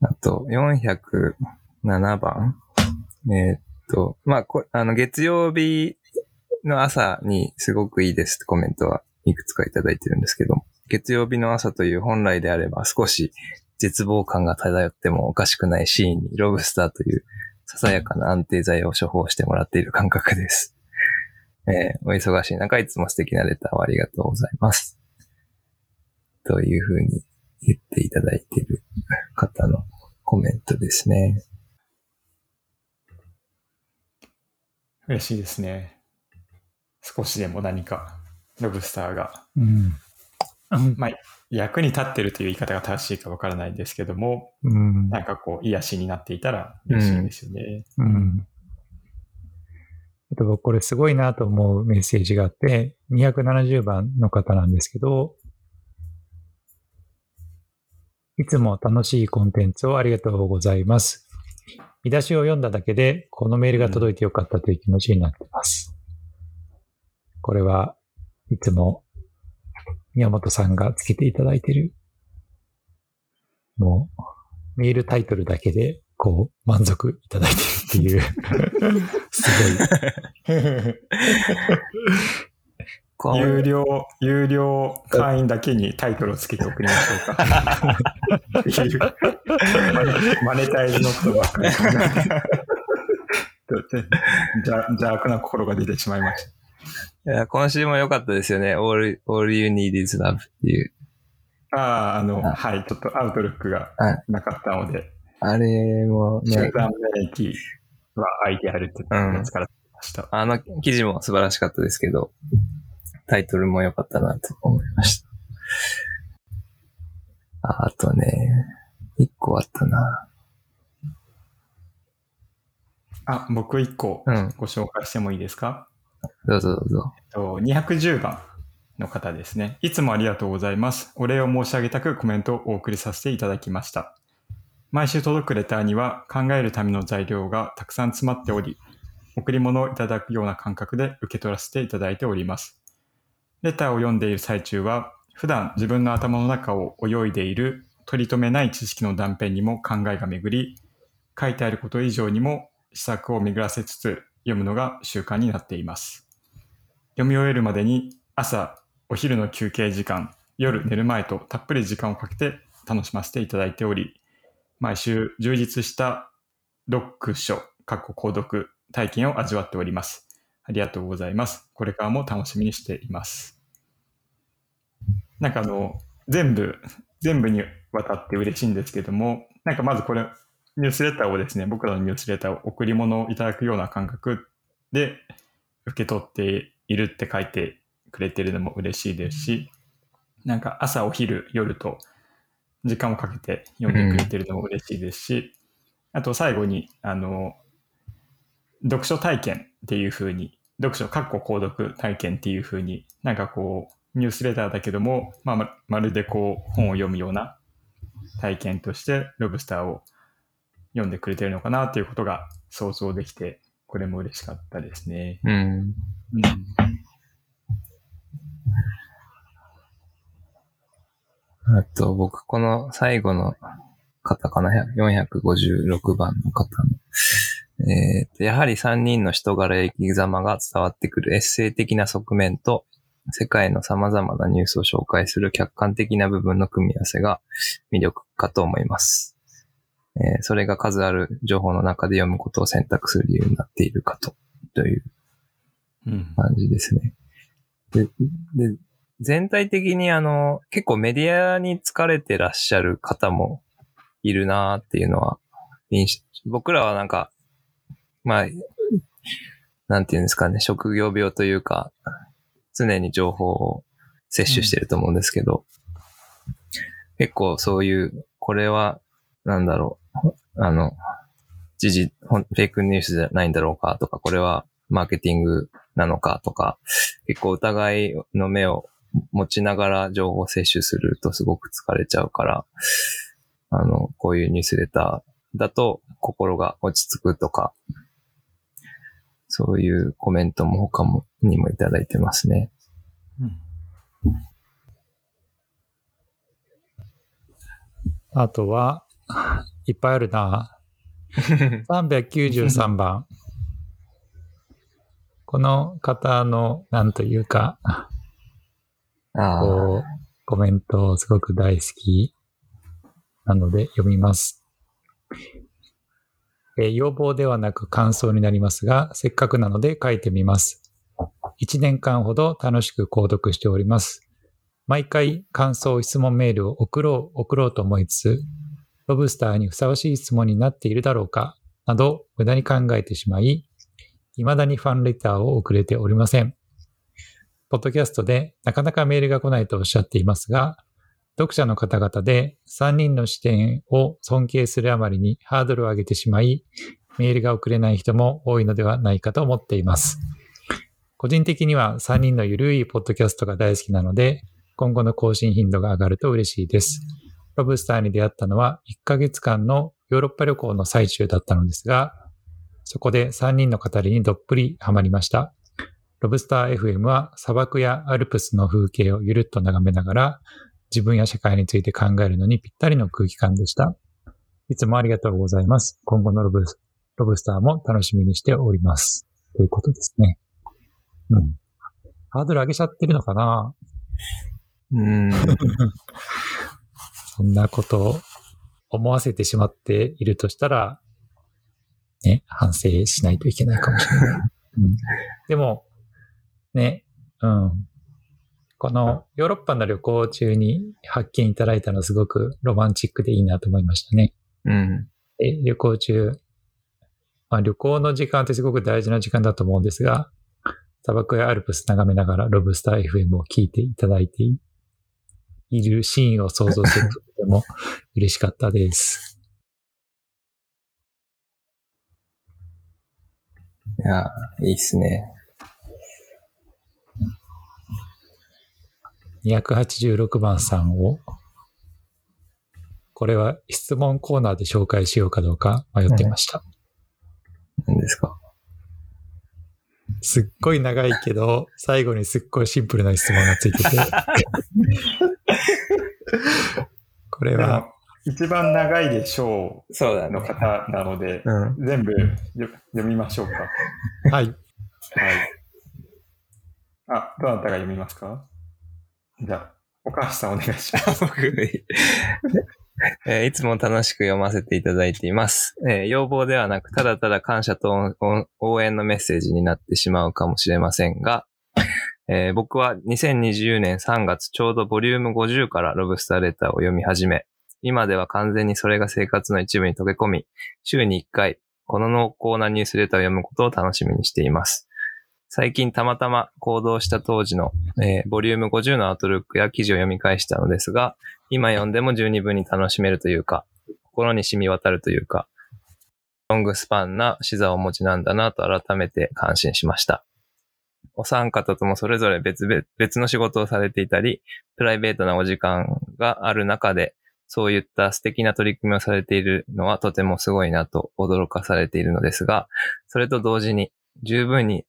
あと、407番。えーっと、まあ、こあの、月曜日の朝にすごくいいですってコメントはいくつかいただいてるんですけど、月曜日の朝という本来であれば少し絶望感が漂ってもおかしくないシーンにロブスターというささやかな安定剤を処方してもらっている感覚です。えーお忙しい中、いつも素敵なレターをありがとうございます。というふうに言っていただいている方のコメントですね。嬉しいですね。少しでも何か、ロブスターが、うん。まあ、役に立ってるという言い方が正しいかわからないですけども、うん。なんかこう、癒しになっていたら嬉しいですよね。うん。あと僕これすごいなと思うメッセージがあって、270番の方なんですけど、いつも楽しいコンテンツをありがとうございます。見出しを読んだだけで、このメールが届いてよかったという気持ちになっています。これはいつも宮本さんがつけていただいている、もうメールタイトルだけで、こう、満足いただいてるっていう、すごい。有料、有料会員だけにタイトルをつけて送りましょうか。マネタイズのことばっかり 邪悪な心が出てしまいました。いや今週も良かったですよね。all, all you need is love っていう。ああ、あの、あはい、ちょっとアウトルックがはいなかったので、あれも集ね、団免疫は相手あるってやつから来ました。あの記事も素晴らしかったですけど、タイトルも良かったなと思いました。ああとね、一個あったな。あ、僕一個うん、ご紹介してもいいですか？どうぞどうぞ。えっと210番の方ですね。いつもありがとうございます。お礼を申し上げたくコメントをお送りさせていただきました。毎週届くレターには考えるための材料がたくさん詰まっており、贈り物をいただくような感覚で受け取らせていただいております。レターを読んでいる最中は、普段自分の頭の中を泳いでいる取り留めない知識の断片にも考えが巡り、書いてあること以上にも施策を巡らせつつ読むのが習慣になっています。読み終えるまでに朝、お昼の休憩時間、夜寝る前とたっぷり時間をかけて楽しませていただいており、毎週充実した読書、かっこ購読体験を味わっております。ありがとうございます。これからも楽しみにしています。なんかあの、全部、全部にわたって嬉しいんですけども、なんかまずこれ、ニュースレターをですね、僕らのニュースレターを贈り物をいただくような感覚で受け取っているって書いてくれてるのも嬉しいですし、なんか朝、お昼、夜と時間をかけて読んでくれてるのも嬉しいですし、あと最後に、あの、読書体験っていう風に、読書、かっこ購読体験っていう風に、なんかこう、ニュースレターだけども、まあ、ままるでこう、本を読むような体験として、ロブスターを読んでくれてるのかなっていうことが想像できて、これも嬉しかったですね。うん。うんあと、僕、この最後の方かな、456番の方の。えーと、やはり3人の人柄や生き様が伝わってくるエッセイ的な側面と、世界の様々なニュースを紹介する客観的な部分の組み合わせが魅力かと思います。えーそれが数ある情報の中で読むことを選択する理由になっているかと、といううん感じですね。で、で、全体的にあの、結構メディアに疲れてらっしゃる方もいるなーっていうのは、僕らはなんか、まあ、なんていうんですかね、職業病というか、常に情報を摂取してると思うんですけど、結構そういう、これは、なんだろう、あの、時事、フェイクニュースじゃないんだろうかとか、これはマーケティングなのかとか、結構疑いの目を持ちながら情報摂取するとすごく疲れちゃうから、あの、こういうニュースレターだと心が落ち着くとか、そういうコメントも他もにもいただいてますね。あとは、いっぱいあるな。393番。この方の、なんというか、こう、コメントすごく大好きなので読みます。えー要望ではなく感想になりますが、せっかくなので書いてみます。1年間ほど楽しく購読しております。毎回感想、質問メールを送ろう、送ろうと思いつつ、ロブスターにふさわしい質問になっているだろうか、など無駄に考えてしまい、未だにファンレターを送れておりません。ポッドキャストでなかなかメールが来ないとおっしゃっていますが、読者の方々で3人の視点を尊敬するあまりにハードルを上げてしまい、メールが送れない人も多いのではないかと思っています。個人的には3人のゆるいポッドキャストが大好きなので、今後の更新頻度が上がると嬉しいです。ロブスターに出会ったのは1ヶ月間のヨーロッパ旅行の最中だったのですが、そこで3人の語りにどっぷりハマりました。ロブスター FM は砂漠やアルプスの風景をゆるっと眺めながら自分や社会について考えるのにぴったりの空気感でした。いつもありがとうございます。今後のロブロブスターも楽しみにしております。ということですね。うん。ハードル上げちゃってるのかな？うん。そんなことを思わせてしまっているとしたら、ね、反省しないといけないかもしれない。うん、でも、ね、うん。このヨーロッパの旅行中に発見いただいたのすごくロマンチックでいいなと思いましたね。うん。で旅行中、まあ、旅行の時間ってすごく大事な時間だと思うんですが、砂漠やアルプス眺めながらロブスター FM を聞いていただいていいるシーンを想像するととても嬉しかったです。いや、いいっすね。286番さんを、これは質問コーナーで紹介しようかどうか迷っていました。何ですか？すっごい長いけど、最後にすっごいシンプルな質問がついてて。これは、一番長いでしょうのそうだね。方なので、うん。全部よ読みましょうか。はい。はい。あ、どなたが読みますか？じゃあ、岡橋さんお願いします。僕、えーいつも楽しく読ませていただいています。えー要望ではなく、ただただ感謝と応援のメッセージになってしまうかもしれませんが、えー僕は2020年3月ちょうどボリューム50からロブスターレターを読み始め、今では完全にそれが生活の一部に溶け込み、週に1回、この濃厚なニュースレターを読むことを楽しみにしています。最近たまたま行動した当時の、えーボリューム50のアウトルックや記事を読み返したのですが、今読んでも十二分に楽しめるというか、心に染み渡るというか、ロングスパンな視座をお持ちなんだなと改めて感心しました。お三方ともそれぞれ別々別の仕事をされていたり、プライベートなお時間がある中で、そういった素敵な取り組みをされているのはとてもすごいなと驚かされているのですが、それと同時に十分に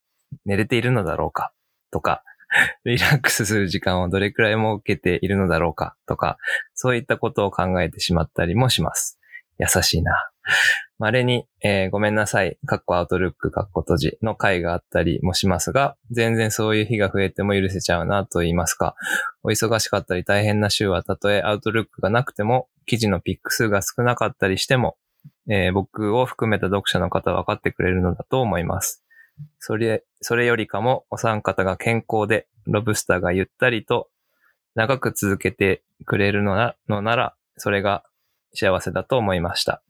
寝れているのだろうか？とか、リラックスする時間をどれくらい設けているのだろうか？とか、そういったことを考えてしまったりもします。優しいな。稀に、えーごめんなさい、かっこアウトルック、かっこ閉じの回があったりもしますが、全然そういう日が増えても許せちゃうなと言いますか、お忙しかったり大変な週はたとえアウトルックがなくても、記事のピック数が少なかったりしても、えー僕を含めた読者の方は分かってくれるのだと思います。それ、それよりかもお三方が健康で、ロブスターがゆったりと長く続けてくれるのなのなら、それが幸せだと思いました。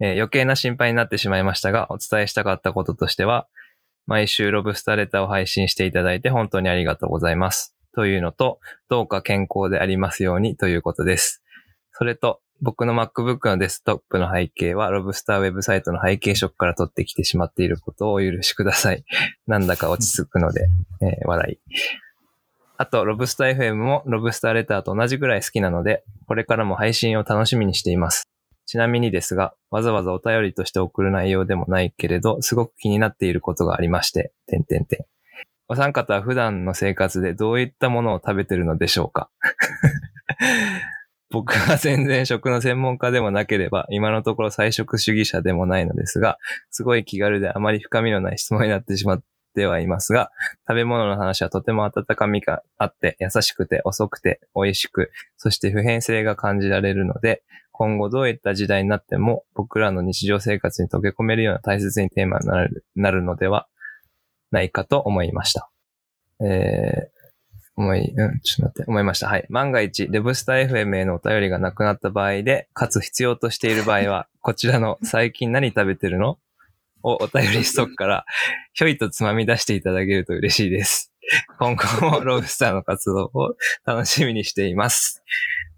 えー余計な心配になってしまいましたが、お伝えしたかったこととしては、毎週ロブスターレターを配信していただいて本当にありがとうございます。というのと、どうか健康でありますようにということです。それと、僕の MacBook のデスクトップの背景は、ロブスターウェブサイトの背景色から取ってきてしまっていることをお許しください。なんだか落ち着くので、えー笑い。あと、ロブスター FM もロブスターレターと同じぐらい好きなので、これからも配信を楽しみにしています。ちなみにですが、わざわざお便りとして送る内容でもないけれど、すごく気になっていることがありまして、点々点。お三方は普段の生活でどういったものを食べてるのでしょうか？僕は全然食の専門家でもなければ、今のところ菜食主義者でもないのですが、すごい気軽であまり深みのない質問になってしまってはいますが、食べ物の話はとても温かみがあって、優しくて遅くて美味しく、そして普遍性が感じられるので、今後どういった時代になっても僕らの日常生活に溶け込めるような大切にテーマになるなるのではないかと思いました。えー思い、うん、ちょっと待って、思いました。はい。万が一、レブスター FM へのお便りがなくなった場合で、かつ必要としている場合は、こちらの最近何食べてるの？をお便りストックから、ひょいとつまみ出していただけると嬉しいです。今後もロブスターの活動を楽しみにしています。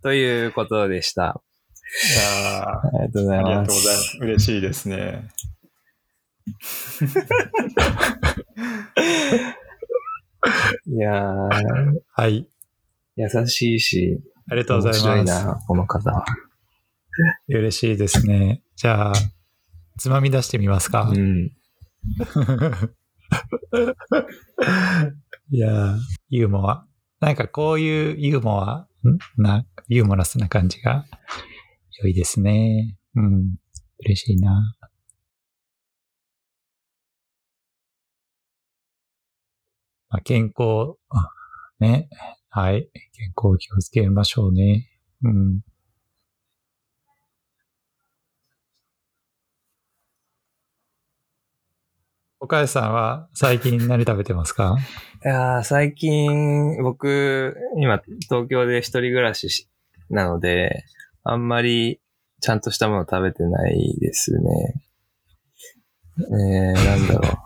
ということでした。いやーありがとうございありがます。とうございます。嬉しいですね。いやー、はい。優しいし、ありがとうご面ざいます。白いな、この方は。嬉しいですね。じゃあ、つまみ出してみますか。うん。いやー、ユーモア。なんかこういうユーモア、ん？な、ユーモラスな感じが良いですね。うん。嬉しいな。まあ、健康、あね。はい。健康気をつけましょうね。うん。岡谷さんは最近何食べてますか？いやー最近、僕、今、東京で一人暮らししなので、あんまりちゃんとしたもの食べてないですね。えー、なんだろ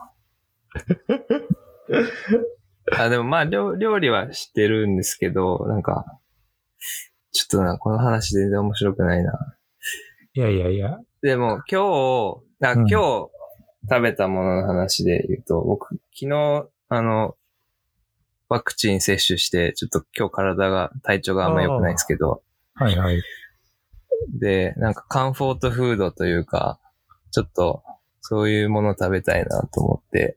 う。あ、でもまあ、料料理はしてるんですけど、なんか、ちょっとな、この話全然面白くないな。いやいやいや。でも今日、あうん今日食べたものの話で言うと、僕、昨日、あの、ワクチン接種して、ちょっと今日体が、体調があんま良くないんですけど、はいはい。で、なんかカンフォートフードというか、ちょっと、そういうもの食べたいなと思って、で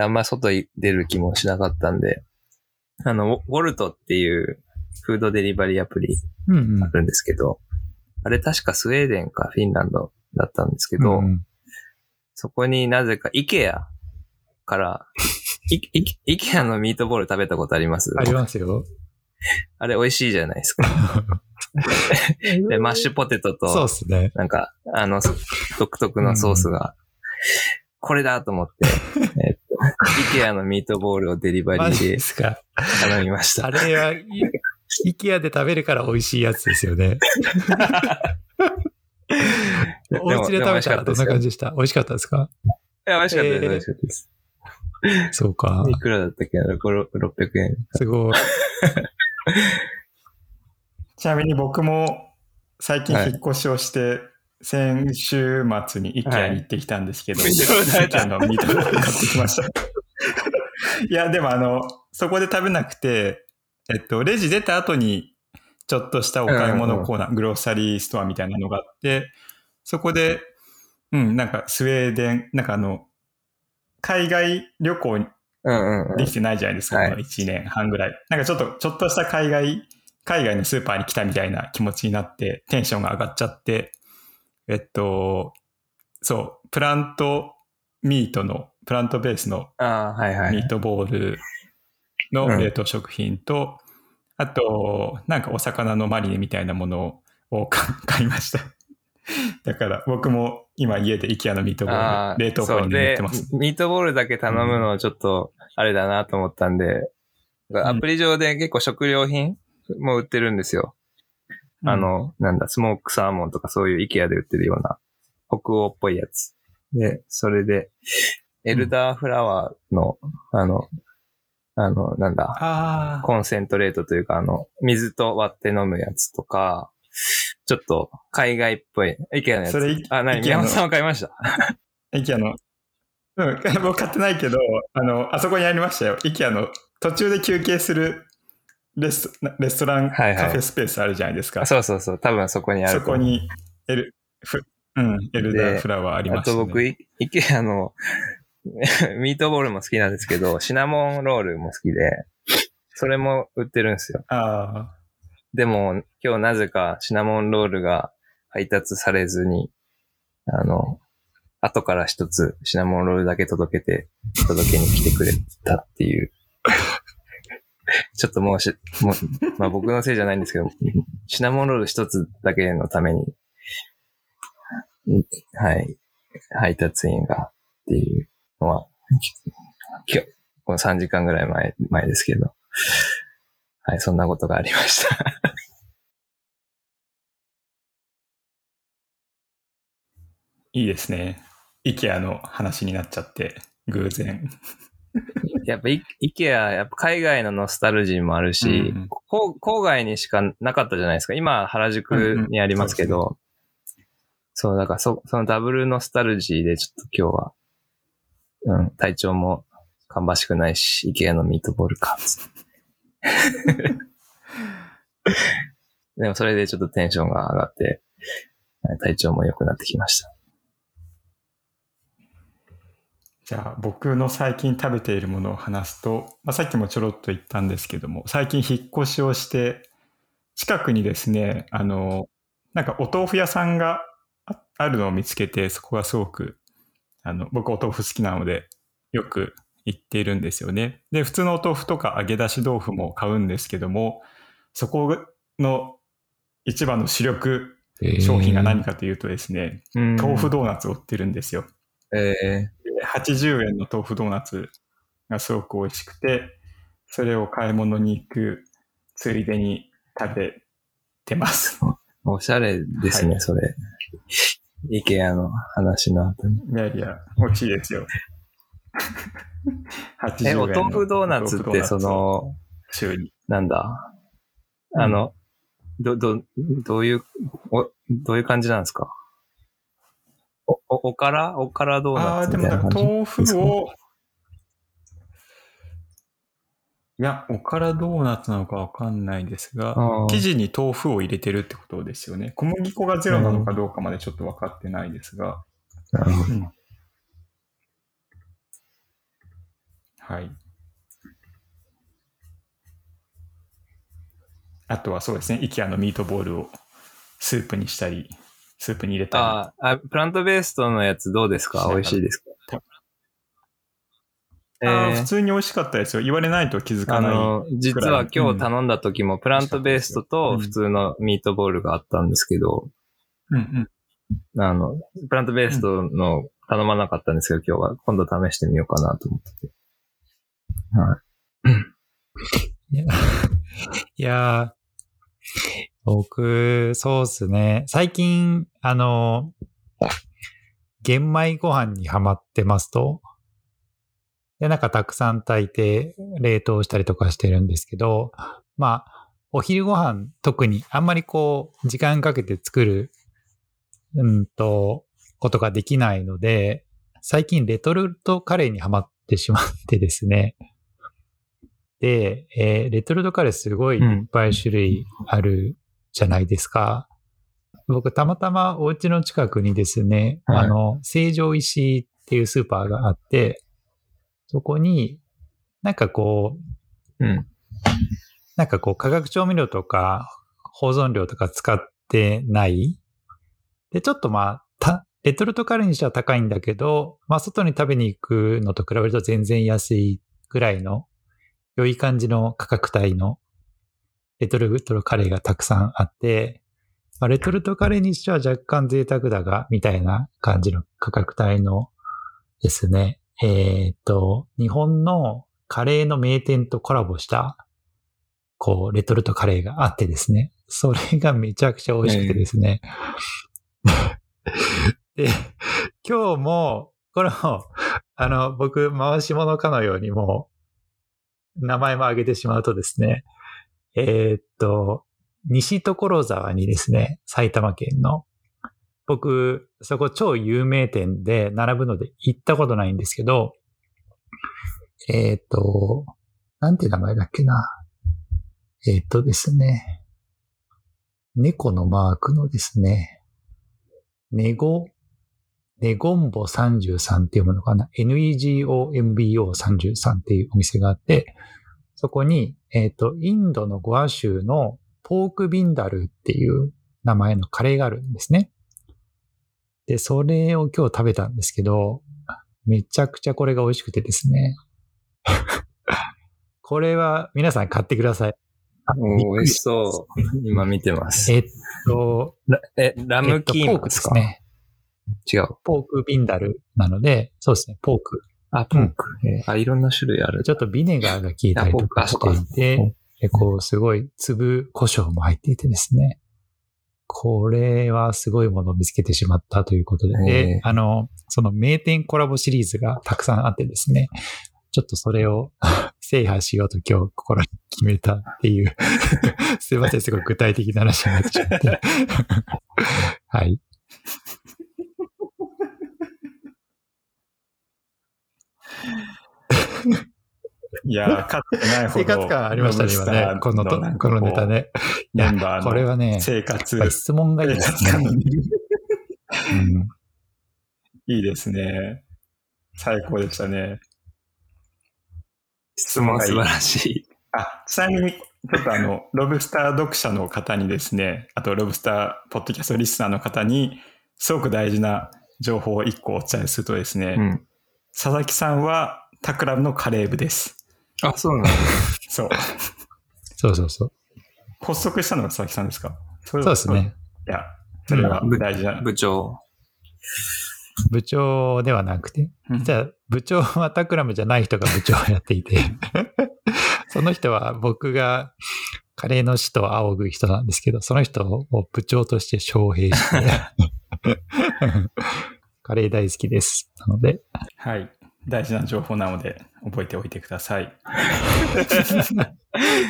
あんま外に出る気もしなかったんで、あの、ウォルトっていうフードデリバリーアプリうんうん。あるんですけど、あれ確かスウェーデンかフィンランドだったんですけど、うんうんそこになぜか IKEA からい、い、イケアのミートボール食べたことあります？ありますよ。あれ美味しいじゃないですか。で、マッシュポテトそうとっ、すね。なんか、あの、独特のソースが、これだと思って、え っと、イケアのミートボールをデリバリーでですか。頼みました。あれは、イイケアで食べるから美味しいやつですよね。お家で食べたらどんな感じじでした美味しかったですか？いや、美味しかったです。えー美味しかったです。そうか。いくらだったっけ？な ?600 円。すごい。ちなみに僕も最近引っ越しをして、先週末に IKEA に行ってきたんですけど、ミートボール食べた IKEA のミートボール買ってきました。いや、でもあの、そこで食べなくて、えっと、レジ出た後に、ちょっとしたお買い物コーナー、グロッサリーストアみたいなのがあって、そこで、うん、なんかスウェーデン、なんかあの、海外旅行できてないじゃないですか、はいこの1年半ぐらい。なんかちょっと、ちょっとした海外、海外のスーパーに来たみたいな気持ちになって、テンションが上がっちゃって、えっと、そう、プラントミートの、プラントベースの。ミートボールの冷凍食品と、あと、なんかお魚のマリネみたいなものを買 買いました。だから僕も今家で IKEA のミートボーあル、冷凍庫にそうで入れてます。ミートボールだけ頼むのちょっと、あれだなと思ったんで、アプリ上で結構食料品も売ってるんですよ。あの、なんだ、スモークサーモンとかそういう IKEA で売ってるような北欧っぽいやつ。で、それで、エルダーフラワーの、あの、あの、なんだ、コンセントレートというか、あの、水と割って飲むやつとか、ちょっと海外っぽい、IKEA のやつ。それあ、何 IKEA の宮本さんは買いました？IKEA の、うん、僕買ってないけど、あの、あそこにありましたよ。IKEA の途中で休憩するレストレストラン、はいはいカフェスペースあるじゃないですか。あそうそうそう。多分そこにあるそ。こにエル、フうん、エルダーフラワーありました、ね。あと僕、イイケアのミートボールも好きなんですけど、シナモンロールも好きで、それも売ってるんですよ。あでも、今日なぜかシナモンロールが配達されずに、あの、後から一つシナモンロールだけ届けて、届けに来てくれたっていう。ちょっともうし、もう、まあ僕のせいじゃないんですけど、シナモンロール一つだけのために、はい、配達員がっていうのは、今日、この3時間ぐらい前、前ですけど、はい、そんなことがありました。いいですね。IKEA の話になっちゃって、偶然。やっぱイ、イケア、やっぱ海外のノスタルジーもあるし、うんうん。こ郊外にしかなかったじゃないですか。今、原宿にありますけうんうんど、そう、だからそ、そのダブルノスタルジーでちょっと今日は、うん、体調も芳しくないし、イケアのミートボールか、でもそれでちょっとテンションが上がって、はい体調も良くなってきました。じゃあ僕の最近食べているものを話すと、まあ、さっきもちょろっと言ったんですけども、最近引っ越しをして、近くにですね、あの、なんかお豆腐屋さんがああるのを見つけて、そこがすごく、あの、僕お豆腐好きなので、よく行っているんですよね。で、普通のお豆腐とか揚げ出し豆腐も買うんですけども、そこの一番の主力商品が何かというとですね、豆腐ドーナツを売ってるんですよ。え80円の豆腐ドーナツがすごく美味しくて、それを買い物に行くついでに食べてます。ー、おしゃれですね、はいそれ。イケアの話の後に。いやいや、美味しいですよ。80え、円のお豆腐ドーナツって、そ、の、週に。なんだ、あの、ど、ど、どういう、お、どういう感じなんですか？お、お、おから？おからドーああー、でもナツみたいな感じ？なんか豆腐を、いや、おからドーナツなのかわかんないですが、生地に豆腐を入れてるってことですよね。小麦粉がゼロなのかどうかまでちょっと分かってないですが、なるほど。うん。はい。あとはそうですね、イケアのミートボールをスープにしたり、スープに入れたあーあ、プラントベーストのやつどうですか？美味しいですか？えあーー普通に美味しかったですよ。言われないと気づあかない。の、実は今日頼んだ時もプラントベーストと普通のミートボールがあったんですけど、うんうん。あの、プラントベーストの頼まなかったんですけど、今日は今度試してみようかなと思ってて。はい。いや、いや僕、そうっすね。最近、あの、玄米ご飯にハマってますと。で、なんかたくさん炊いて冷凍したりとかしてるんですけど、まあ、お昼ご飯特にあんまりこう、時間かけて作る、うんと、ことができないので、最近レトルトカレーにハマってしまってですね。で、えーレトルトカレーすごいいっぱい種類あるじゃないですか。僕、たまたまお家の近くにですね、はいあの、成城石井っていうスーパーがあって、そこに、なんかこう、うん。なんかこう、化学調味料とか保存料とか使ってない。で、ちょっとまあ、た、レトルトカレーにしては高いんだけど、まあ、外に食べに行くのと比べると全然安いぐらいの、良い感じの価格帯のレトルトカレーがたくさんあって、まあ、レトルトカレーにしては若干贅沢だが、みたいな感じの価格帯のですね、えーっと、日本のカレーの名店とコラボした、こう、レトルトカレーがあってですね、それがめちゃくちゃ美味しくてですね。で、今日も、これも、あの、僕、回し物かのようにもう、名前も挙げてしまうとですね、えーっと、西所沢にですね、埼玉県の、僕、そこ超有名店で並ぶので行ったことないんですけど、えーっと、なんて名前だっけな。えーっとですね、猫のマークのですね、ネゴ、ネゴンボ33っていうものかな。NEGOMBO33 っていうお店があって、そこに、えっ、と、インドのゴア州のポークビンダルっていう名前のカレーがあるんですね。で、それを今日食べたんですけど、めちゃくちゃこれが美味しくてですね。これは皆さん買ってください。美味しそう。今見てます。えっと、ラえ、ラムキーえっとポークでマですか、すね。違う。ポークビンダルなので、そうですね、ポーク。あ、ポーク。えーあ、いろんな種類ある。ちょっとビネガーが効いたりとかしていて、でこう、すごい粒胡椒も入っていてですね。これはすごいものを見つけてしまったということで、へでえあの、その名店コラボシリーズがたくさんあってですね、ちょっとそれを 制覇しようと今日心に決めたっていう、すいません、すごい具体的な話になっちゃって。はい。いやー、かつてないほど。生活感ありましたね、今ね。このと、このネタ。ね。いやこれはね、生活質問がいいですね。うんいいですね。最高でしたね。質問素晴らしい。あ、ちなみに、ちょっとあの、ロブスター読者の方にですね、あとロブスターポッドキャストリスナーの方に、すごく大事な情報を1個お伝えするとですね、うん。佐々木さんはタクラムのカレー部です。あ、そうなんだ。そう。そうそうそう。発足したのが佐々木さんですか？そそうですね。。いや、それはうん大事な。部長。部長ではなくて、うんじゃあ部長はタクラムじゃない人が部長をやっていて、その人は僕がカレーの使と仰ぐ人なんですけど、その人を部長として招聘して、カレー大好きです。なので、はい。大事な情報なので、覚えておいてください。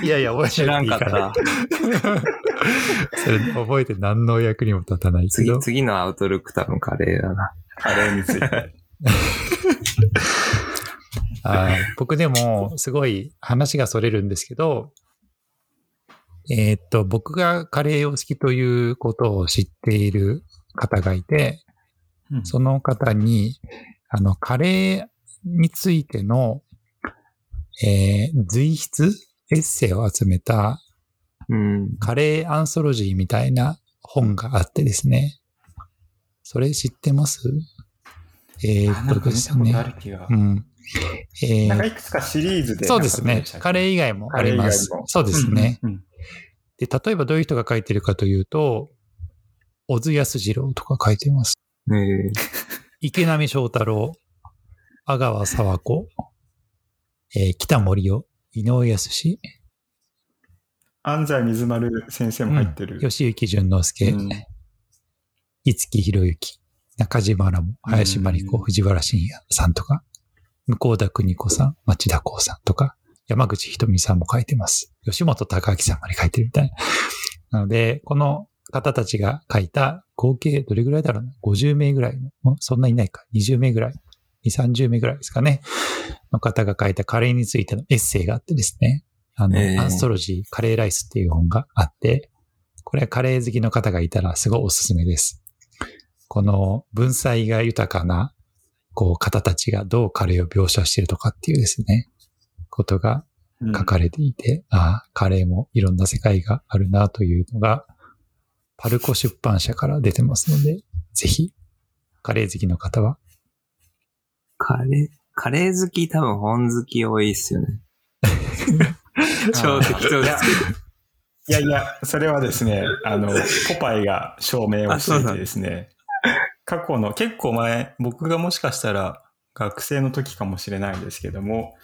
いやいや、覚え知らんかっなくていいから。た。それ覚えて何の役にも立たないけ次、ど。次のアウトルック多分カレーだな。カレーについて。はい僕でも、すごい話がそれるんですけど、えーっと、僕がカレーを好きということを知っている方がいて、うんその方に、あの、カレーについての、えー随筆エッセイを集めたうん。カレーアンソロジーみたいな本があってですね。それ知ってます？えーっとですねう。ん。えーなんかいくつかシリーズで。そうですね。カレー以外もあります。そうですね。うんうんで、例えばどういう人が書いてるかというと、小津安二郎とか書いてます。えー池波正太郎、阿川佐和子、えー北森夫、井上康志、安西水丸先生も入ってる。吉行淳之介、うん五木博之、中島らも、林真理子、うん藤原信也さんとか、向田邦子さん、町田光さんとか、山口ひとみさんも書いてます。吉本隆明さんまで書いてるみたいな。なので、この方たちが書いた合計どれぐらいだろうな ?50 名ぐらいの、んそんないないか。20名ぐらい？2、30名ぐらいですかね。の方が書いたカレーについてのエッセイがあってですね。あの、えーアンストロジー、カレーライスっていう本があって、これはカレー好きの方がいたらすごいおすすめです。この文才が豊かな、こう、方たちがどうカレーを描写しているとかっていうですね、ことがうん書かれていて、ああ、カレーもいろんな世界があるなというのが、パルコ出版社から出てますので、ぜひ、カレー好きの方は、カレー、カレー好き多分本好き多いっすよね。超適当ですけど。いや いや、それはですね、あの、ポパイが証明をしていてですね、過去の、結構前、僕がもしかしたら学生の時かもしれないんですけども、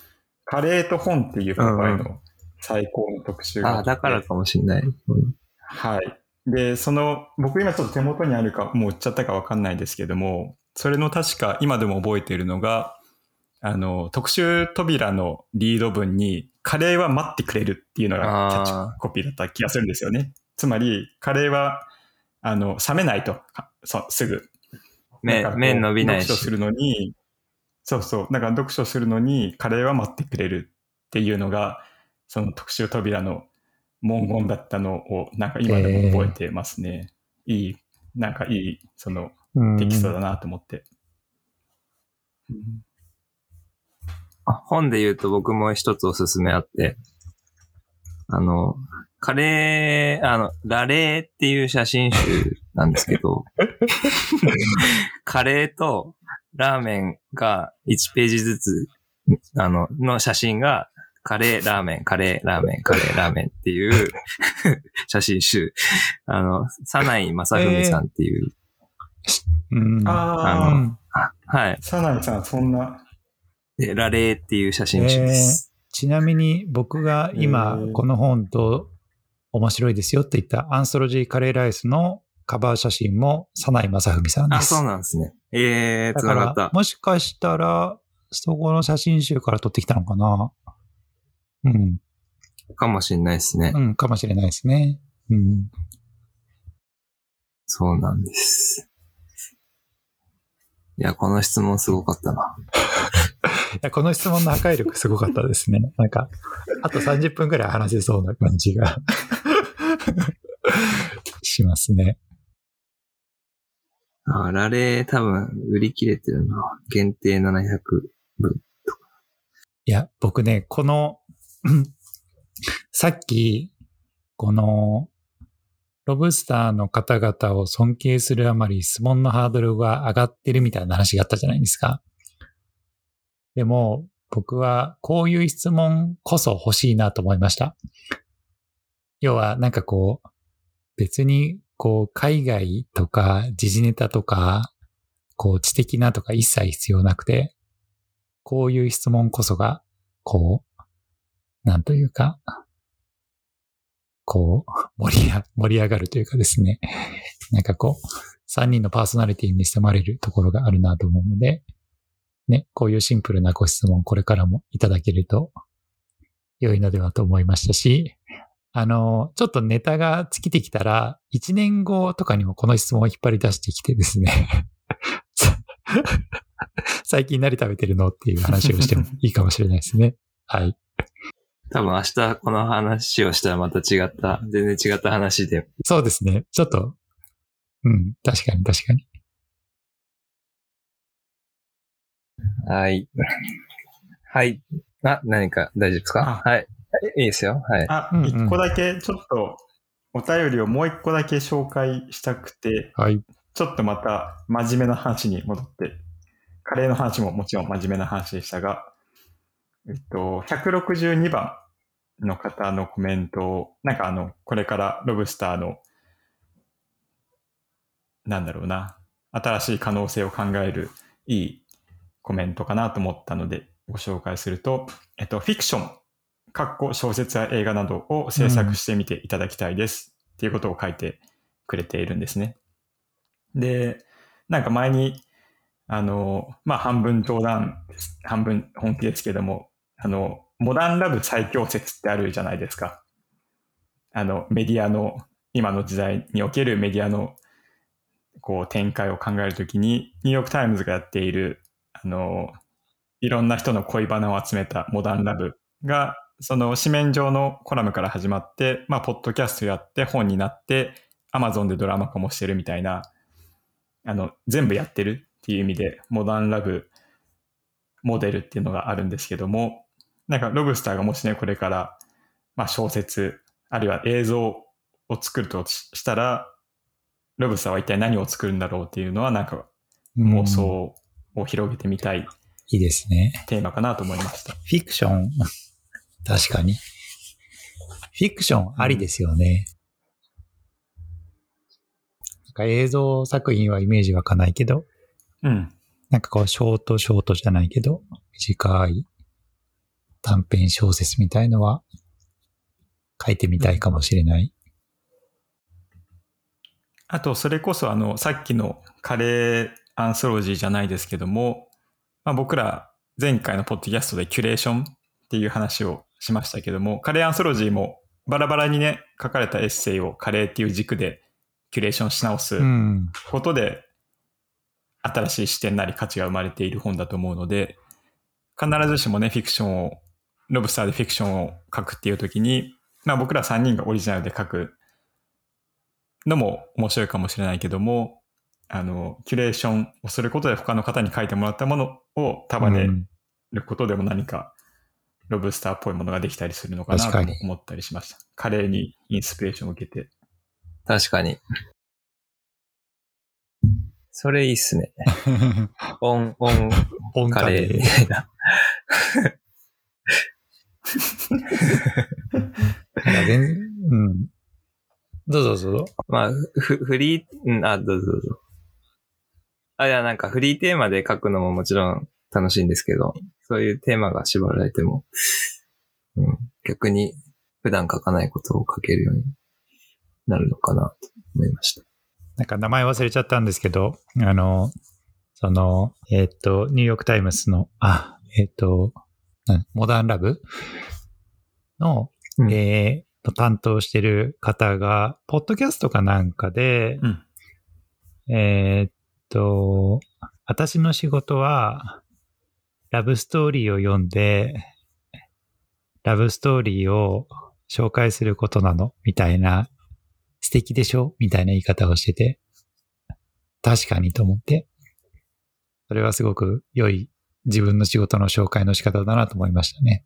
カレーと本っていうポパイの最高の特集がああ、あってだからかもしんない。うんはい。で、その、僕今ちょっと手元にあるか、もう売っちゃったかわかんないですけども、それの確か今でも覚えているのが、あの、特集扉のリード文に、カレーは待ってくれるっていうのがキャッチあコピーだった気がするんですよね。つまり、カレーは、あの、冷めないと、かそうすぐ。麺麺伸びないし読書するのに、そうそう、なんか読書するのに、カレーは待ってくれるっていうのが、その特集扉の文言だったのを、なんか今でも覚えてますね。いい、なんかいい、そのテキストだなと思って。あ本で言うと僕も一つおすすめあって、あの、カレー、あの、ラレーっていう写真集なんですけど、カレーとラーメンが1ページずつ、あの、の写真が、カレー、ラーメン、カレー、ラーメン、カレー、ラーメンっていう 写真集。あの、サナイ正文さんっていう、うん。ああ、うんはい。サナイさん、そんな、で、ラレーっていう写真集です。ちなみに僕が今この本と面白いですよって言ったアンソロジーカレーライスのカバー写真も、サナイ正文さんであ、す。そうなんですね。ええー、だかつながった、。らもしかしたら、そこの写真集から撮ってきたのかなうん。かもしんないですね。うん、かもしれないですね。うん。そうなんです。いや、この質問すごかったな。いやこの質問の破壊力すごかったですね。なんか、あと30分くらい話せそうな感じが しますね。あ、ラレー多分売り切れてるな。限定700分。いや、僕ね、この、さっき、この、ロブスターの方々を尊敬するあまり質問のハードルが上がってるみたいな話があったじゃないですか。でも、僕はこういう質問こそ欲しいなと思いました。要は、なんかこう、別に、こう、海外とか、時事ネタとか、こう、知的なとか一切必要なくて、こういう質問こそが、こう、なんというか、こう、盛り上盛り上がるというかですね、なんかこう、三人のパーソナリティに迫れるところがあるなと思うので、ね、こういうシンプルなご質問、これからもいただけると良いのではと思いましたし、あの、ちょっとネタが尽きてきたら、一年後とかにもこの質問を引っ張り出してきてですね、最近何食べてるの？っていう話をしてもいいかもしれないですね。はい。多分明日この話をしたらまた違った、全然違った話で。そうですね。ちょっと、うん、確かに確かに。はい。はい。あ、何か大丈夫ですか？はい。いいですよ。はい。あ一個だけ、ちょっと、お便りをもう一個だけ紹介したくて、はい。ちょっとまた真面目な話に戻って、カレーの話ももちろん真面目な話でしたが、えっと、162番の方のコメントを、なんかあの、これからロブスターの、なんだろうな、新しい可能性を考えるいいコメントかなと思ったのでご紹介すると、えっと、フィクション、かっこ小説や映画などを制作してみていただきたいです、っていうことを書いてくれているんですね。で、なんか前に、あの、まあ、半分冗談、半分本気ですけども、あの、モダンラブ最強説ってあるじゃないですか。あの、メディアの、今の時代におけるメディアの、こう、展開を考えるときに、ニューヨークタイムズがやっている、あの、いろんな人の恋バナを集めた Modern Love が、その紙面上のコラムから始まって、まあ、ポッドキャストやって本になって、アマゾンでドラマ化もしてるみたいな、あの、全部やってるっていう意味で、 Modern Love モデルっていうのがあるんですけども、なんかロブスターがもしね、これから、まあ小説、あるいは映像を作るとししたら、ロブスターは一体何を作るんだろうっていうのは、なんか妄うん想を広げてみたいいいですね。テーマかなと思いました。フィクション、確かに。フィクションありですよね。なんか映像作品はイメージ湧かないけど、うん。なんかこう、ショートショートじゃないけど、短い短編小説みたいのは書いてみたいかもしれない。あと、それこそ、あの、さっきのカレーアンソロジーじゃないですけども、まあ、僕ら前回のポッドキャストでキュレーションっていう話をしましたけども、カレーアンソロジーもバラバラにね、書かれたエッセイをカレーっていう軸でキュレーションし直すうん。ことで、新しい視点なり価値が生まれている本だと思うので、必ずしもね、フィクションを、ロブスターでフィクションを書くっていう時に、まあ僕ら3人がオリジナルで書くのも面白いかもしれないけども、あの、キュレーションをすることで他の方に書いてもらったものを束ねうんることでも何かロブスターっぽいものができたりするのかなと思ったりしました。カレーにインスピレーションを受けて。確かに。それいいっすね。オン、オン、本カレーカレーみたいな。全然、うん。どうぞどうぞ。まあ、フフリー、うん、あ、どうぞどうぞ。あ、いや、なんかフリーテーマで書くのももちろん楽しいんですけど、そういうテーマが縛られても、うん、逆に普段書かないことを書けるようになるのかなと思いました。なんか名前忘れちゃったんですけど、あの、その、えっ、と、ニューヨークタイムズの、あ、えっ、と、 Modern Love？の、うん。えーと担当してる方が、ポッドキャストかなんかで、うん。えーっと、私の仕事は、ラブストーリーを読んで、ラブストーリーを紹介することなの？みたいな、素敵でしょ？みたいな言い方をしてて、確かにと思って、それはすごく良い自分の仕事の紹介の仕方だなと思いましたね。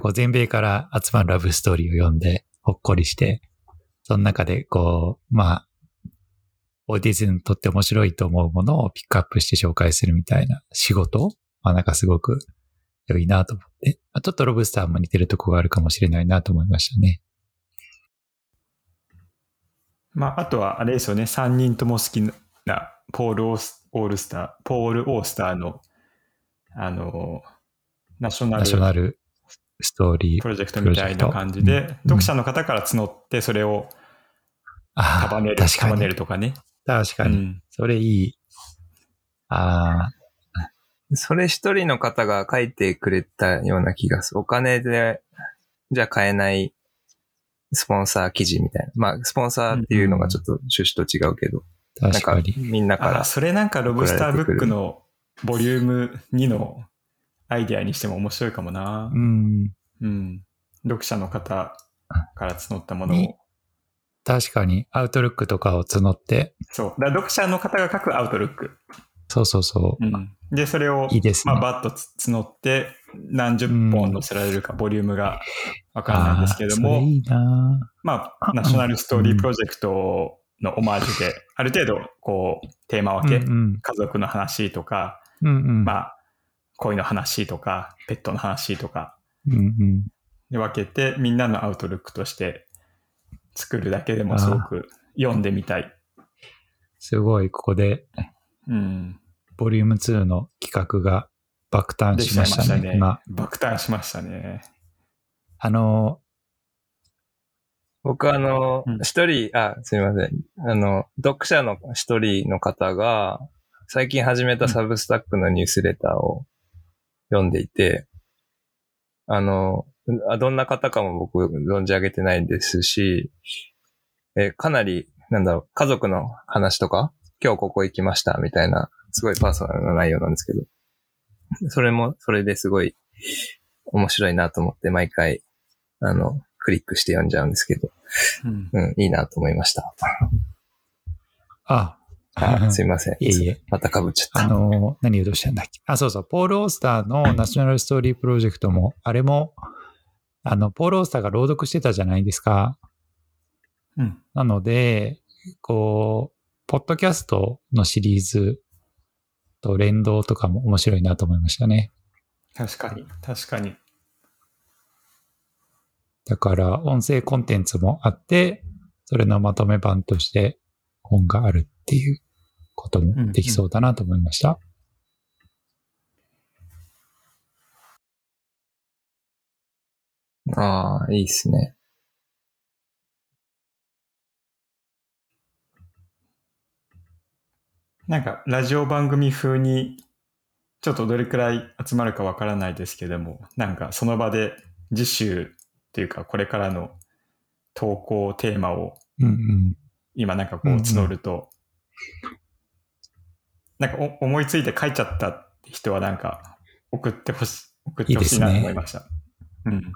こう全米から集まるラブストーリーを読んで、ほっこりして、その中でこう、まあ、オーディズにとって面白いと思うものをピックアップして紹介するみたいな仕事まあなんかすごく良いなと思って、ちょっとロブスターも似てるとこがあるかもしれないなと思いましたね。まあ、あとはあれですよね、3人とも好きなポールオース・オールスター、ポール・オースターの、あの、ナショナナショナルルストーリー。プロジェクトみたいな感じで、うん読者の方から募って、それをああ束ねる、束ね確かに。るとかね。確かに。うん。それいい。ああ、それ一人の方が書いてくれたような気がする。お金で、じゃ買えないスポンサー記事みたいな。まあ、スポンサーっていうのがちょっと趣旨と違うけど、なんか確かに。みんなかあ、らそれなんかロブスターブックのボリューム2のアイデアにしても面白いかもなう。ん。うん。読者の方から募ったものにを。確かに、アウトルックとかを募って、そう。だ読者の方が書くアウトルック。そうそうそう。うん。で、それを、いいですね。まあ、バッとつ募って、何十本載せられるか、ボリュームがわからないんですけどもいいなまあ、ナショナルストーリープロジェクトのオマージュで、ある程度、こう、テーマ分け、うんうん家族の話とか、うんうん。まあ、恋の話とか、ペットの話とかうんうん。で分けて、みんなのアウトルックとして作るだけでもすごく読んでみたい。すごい、ここで、うん。ボリューム2の企画が爆誕しましたね。ましたね。今、爆誕しましたね。あの、僕あのうん、一人、あ、すみません。あの、読者の一人の方が、最近始めたサブスタックのニュースレターを読んでいて、あの、あどんな方かも僕存じ上げてないですし、えかなり、なんだろう、家族の話とか、今日ここ行きましたみたいな、すごいパーソナルな内容なんですけど、それも、それですごい面白いなと思って毎回、あの、クリックして読んじゃうんですけど、うん。うん、いいなと思いました。あ、あ すいません。いえいえ。また被っちゃあった。の、何言おうとしたんだっけ？あ、そうそう、ポール・オースターのナショナルストーリープロジェクトも、あれも、あの、ポール・オースターが朗読してたじゃないですか。うん。なので、こう、ポッドキャストのシリーズと連動とかも面白いなと思いましたね。確かに。確かに。だから、音声コンテンツもあって、それのまとめ版として本があるっていうこともできそうだなと思いました。ああ、いいっすね。なんか、ラジオ番組風に、ちょっとどれくらい集まるかわからないですけども、なんかその場で次週っていうか、これからの投稿テーマをうんうん。今なんかこううんうん募ると、なんかお思いついて書いちゃったって人はなんか送ってほし送ってほしいなと思いました。うん。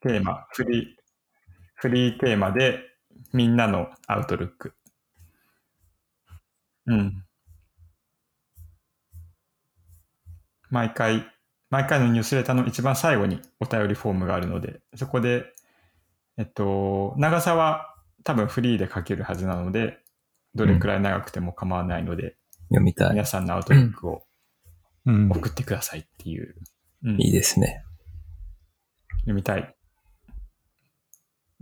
テーマ、フリー、フリーテーマでみんなのアウトルック。うん。毎回、毎回のニュースレターの一番最後にお便りフォームがあるので、そこで、えっと、長さは多分フリーで書けるはずなので、どれくらい長くても構わないので、読みたい。皆さんのアウトルックをうん。送ってくださいっていう。うんいいですね。読みたい。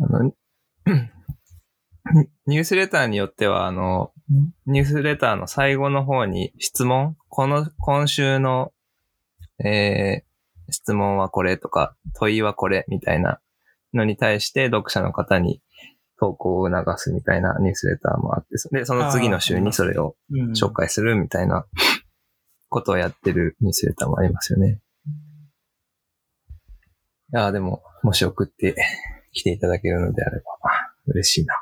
あの、ニュースレターによっては、あの、ニュースレターの最後の方に質問、この、今週の、えー、質問はこれとか、問いはこれみたいなのに対して読者の方に投稿を促すみたいなニュースレターもあって、で、その次の週にそれをうん紹介するみたいなことをやってるニュースレターもありますよね。いやーでも、もし送ってきていただけるのであれば、嬉しいな。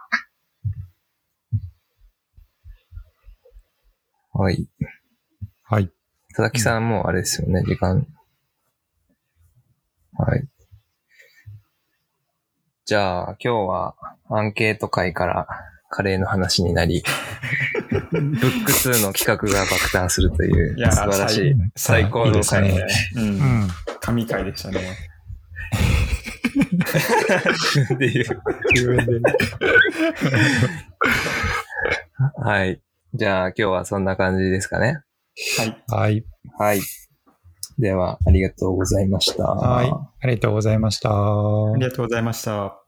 はい。はい。佐々木さんもうあれですよね、時間。はい。じゃあ、今日はアンケート会からカレーの話になり、ブック2の企画が爆誕するといういや素晴らしい、最高の回でいいですうんうん。神回でしたね。っていう。はい。じゃあ、今日はそんな感じですかね。はい。はい。はい。では、ありがとうございました。はい。ありがとうございました。ありがとうございました。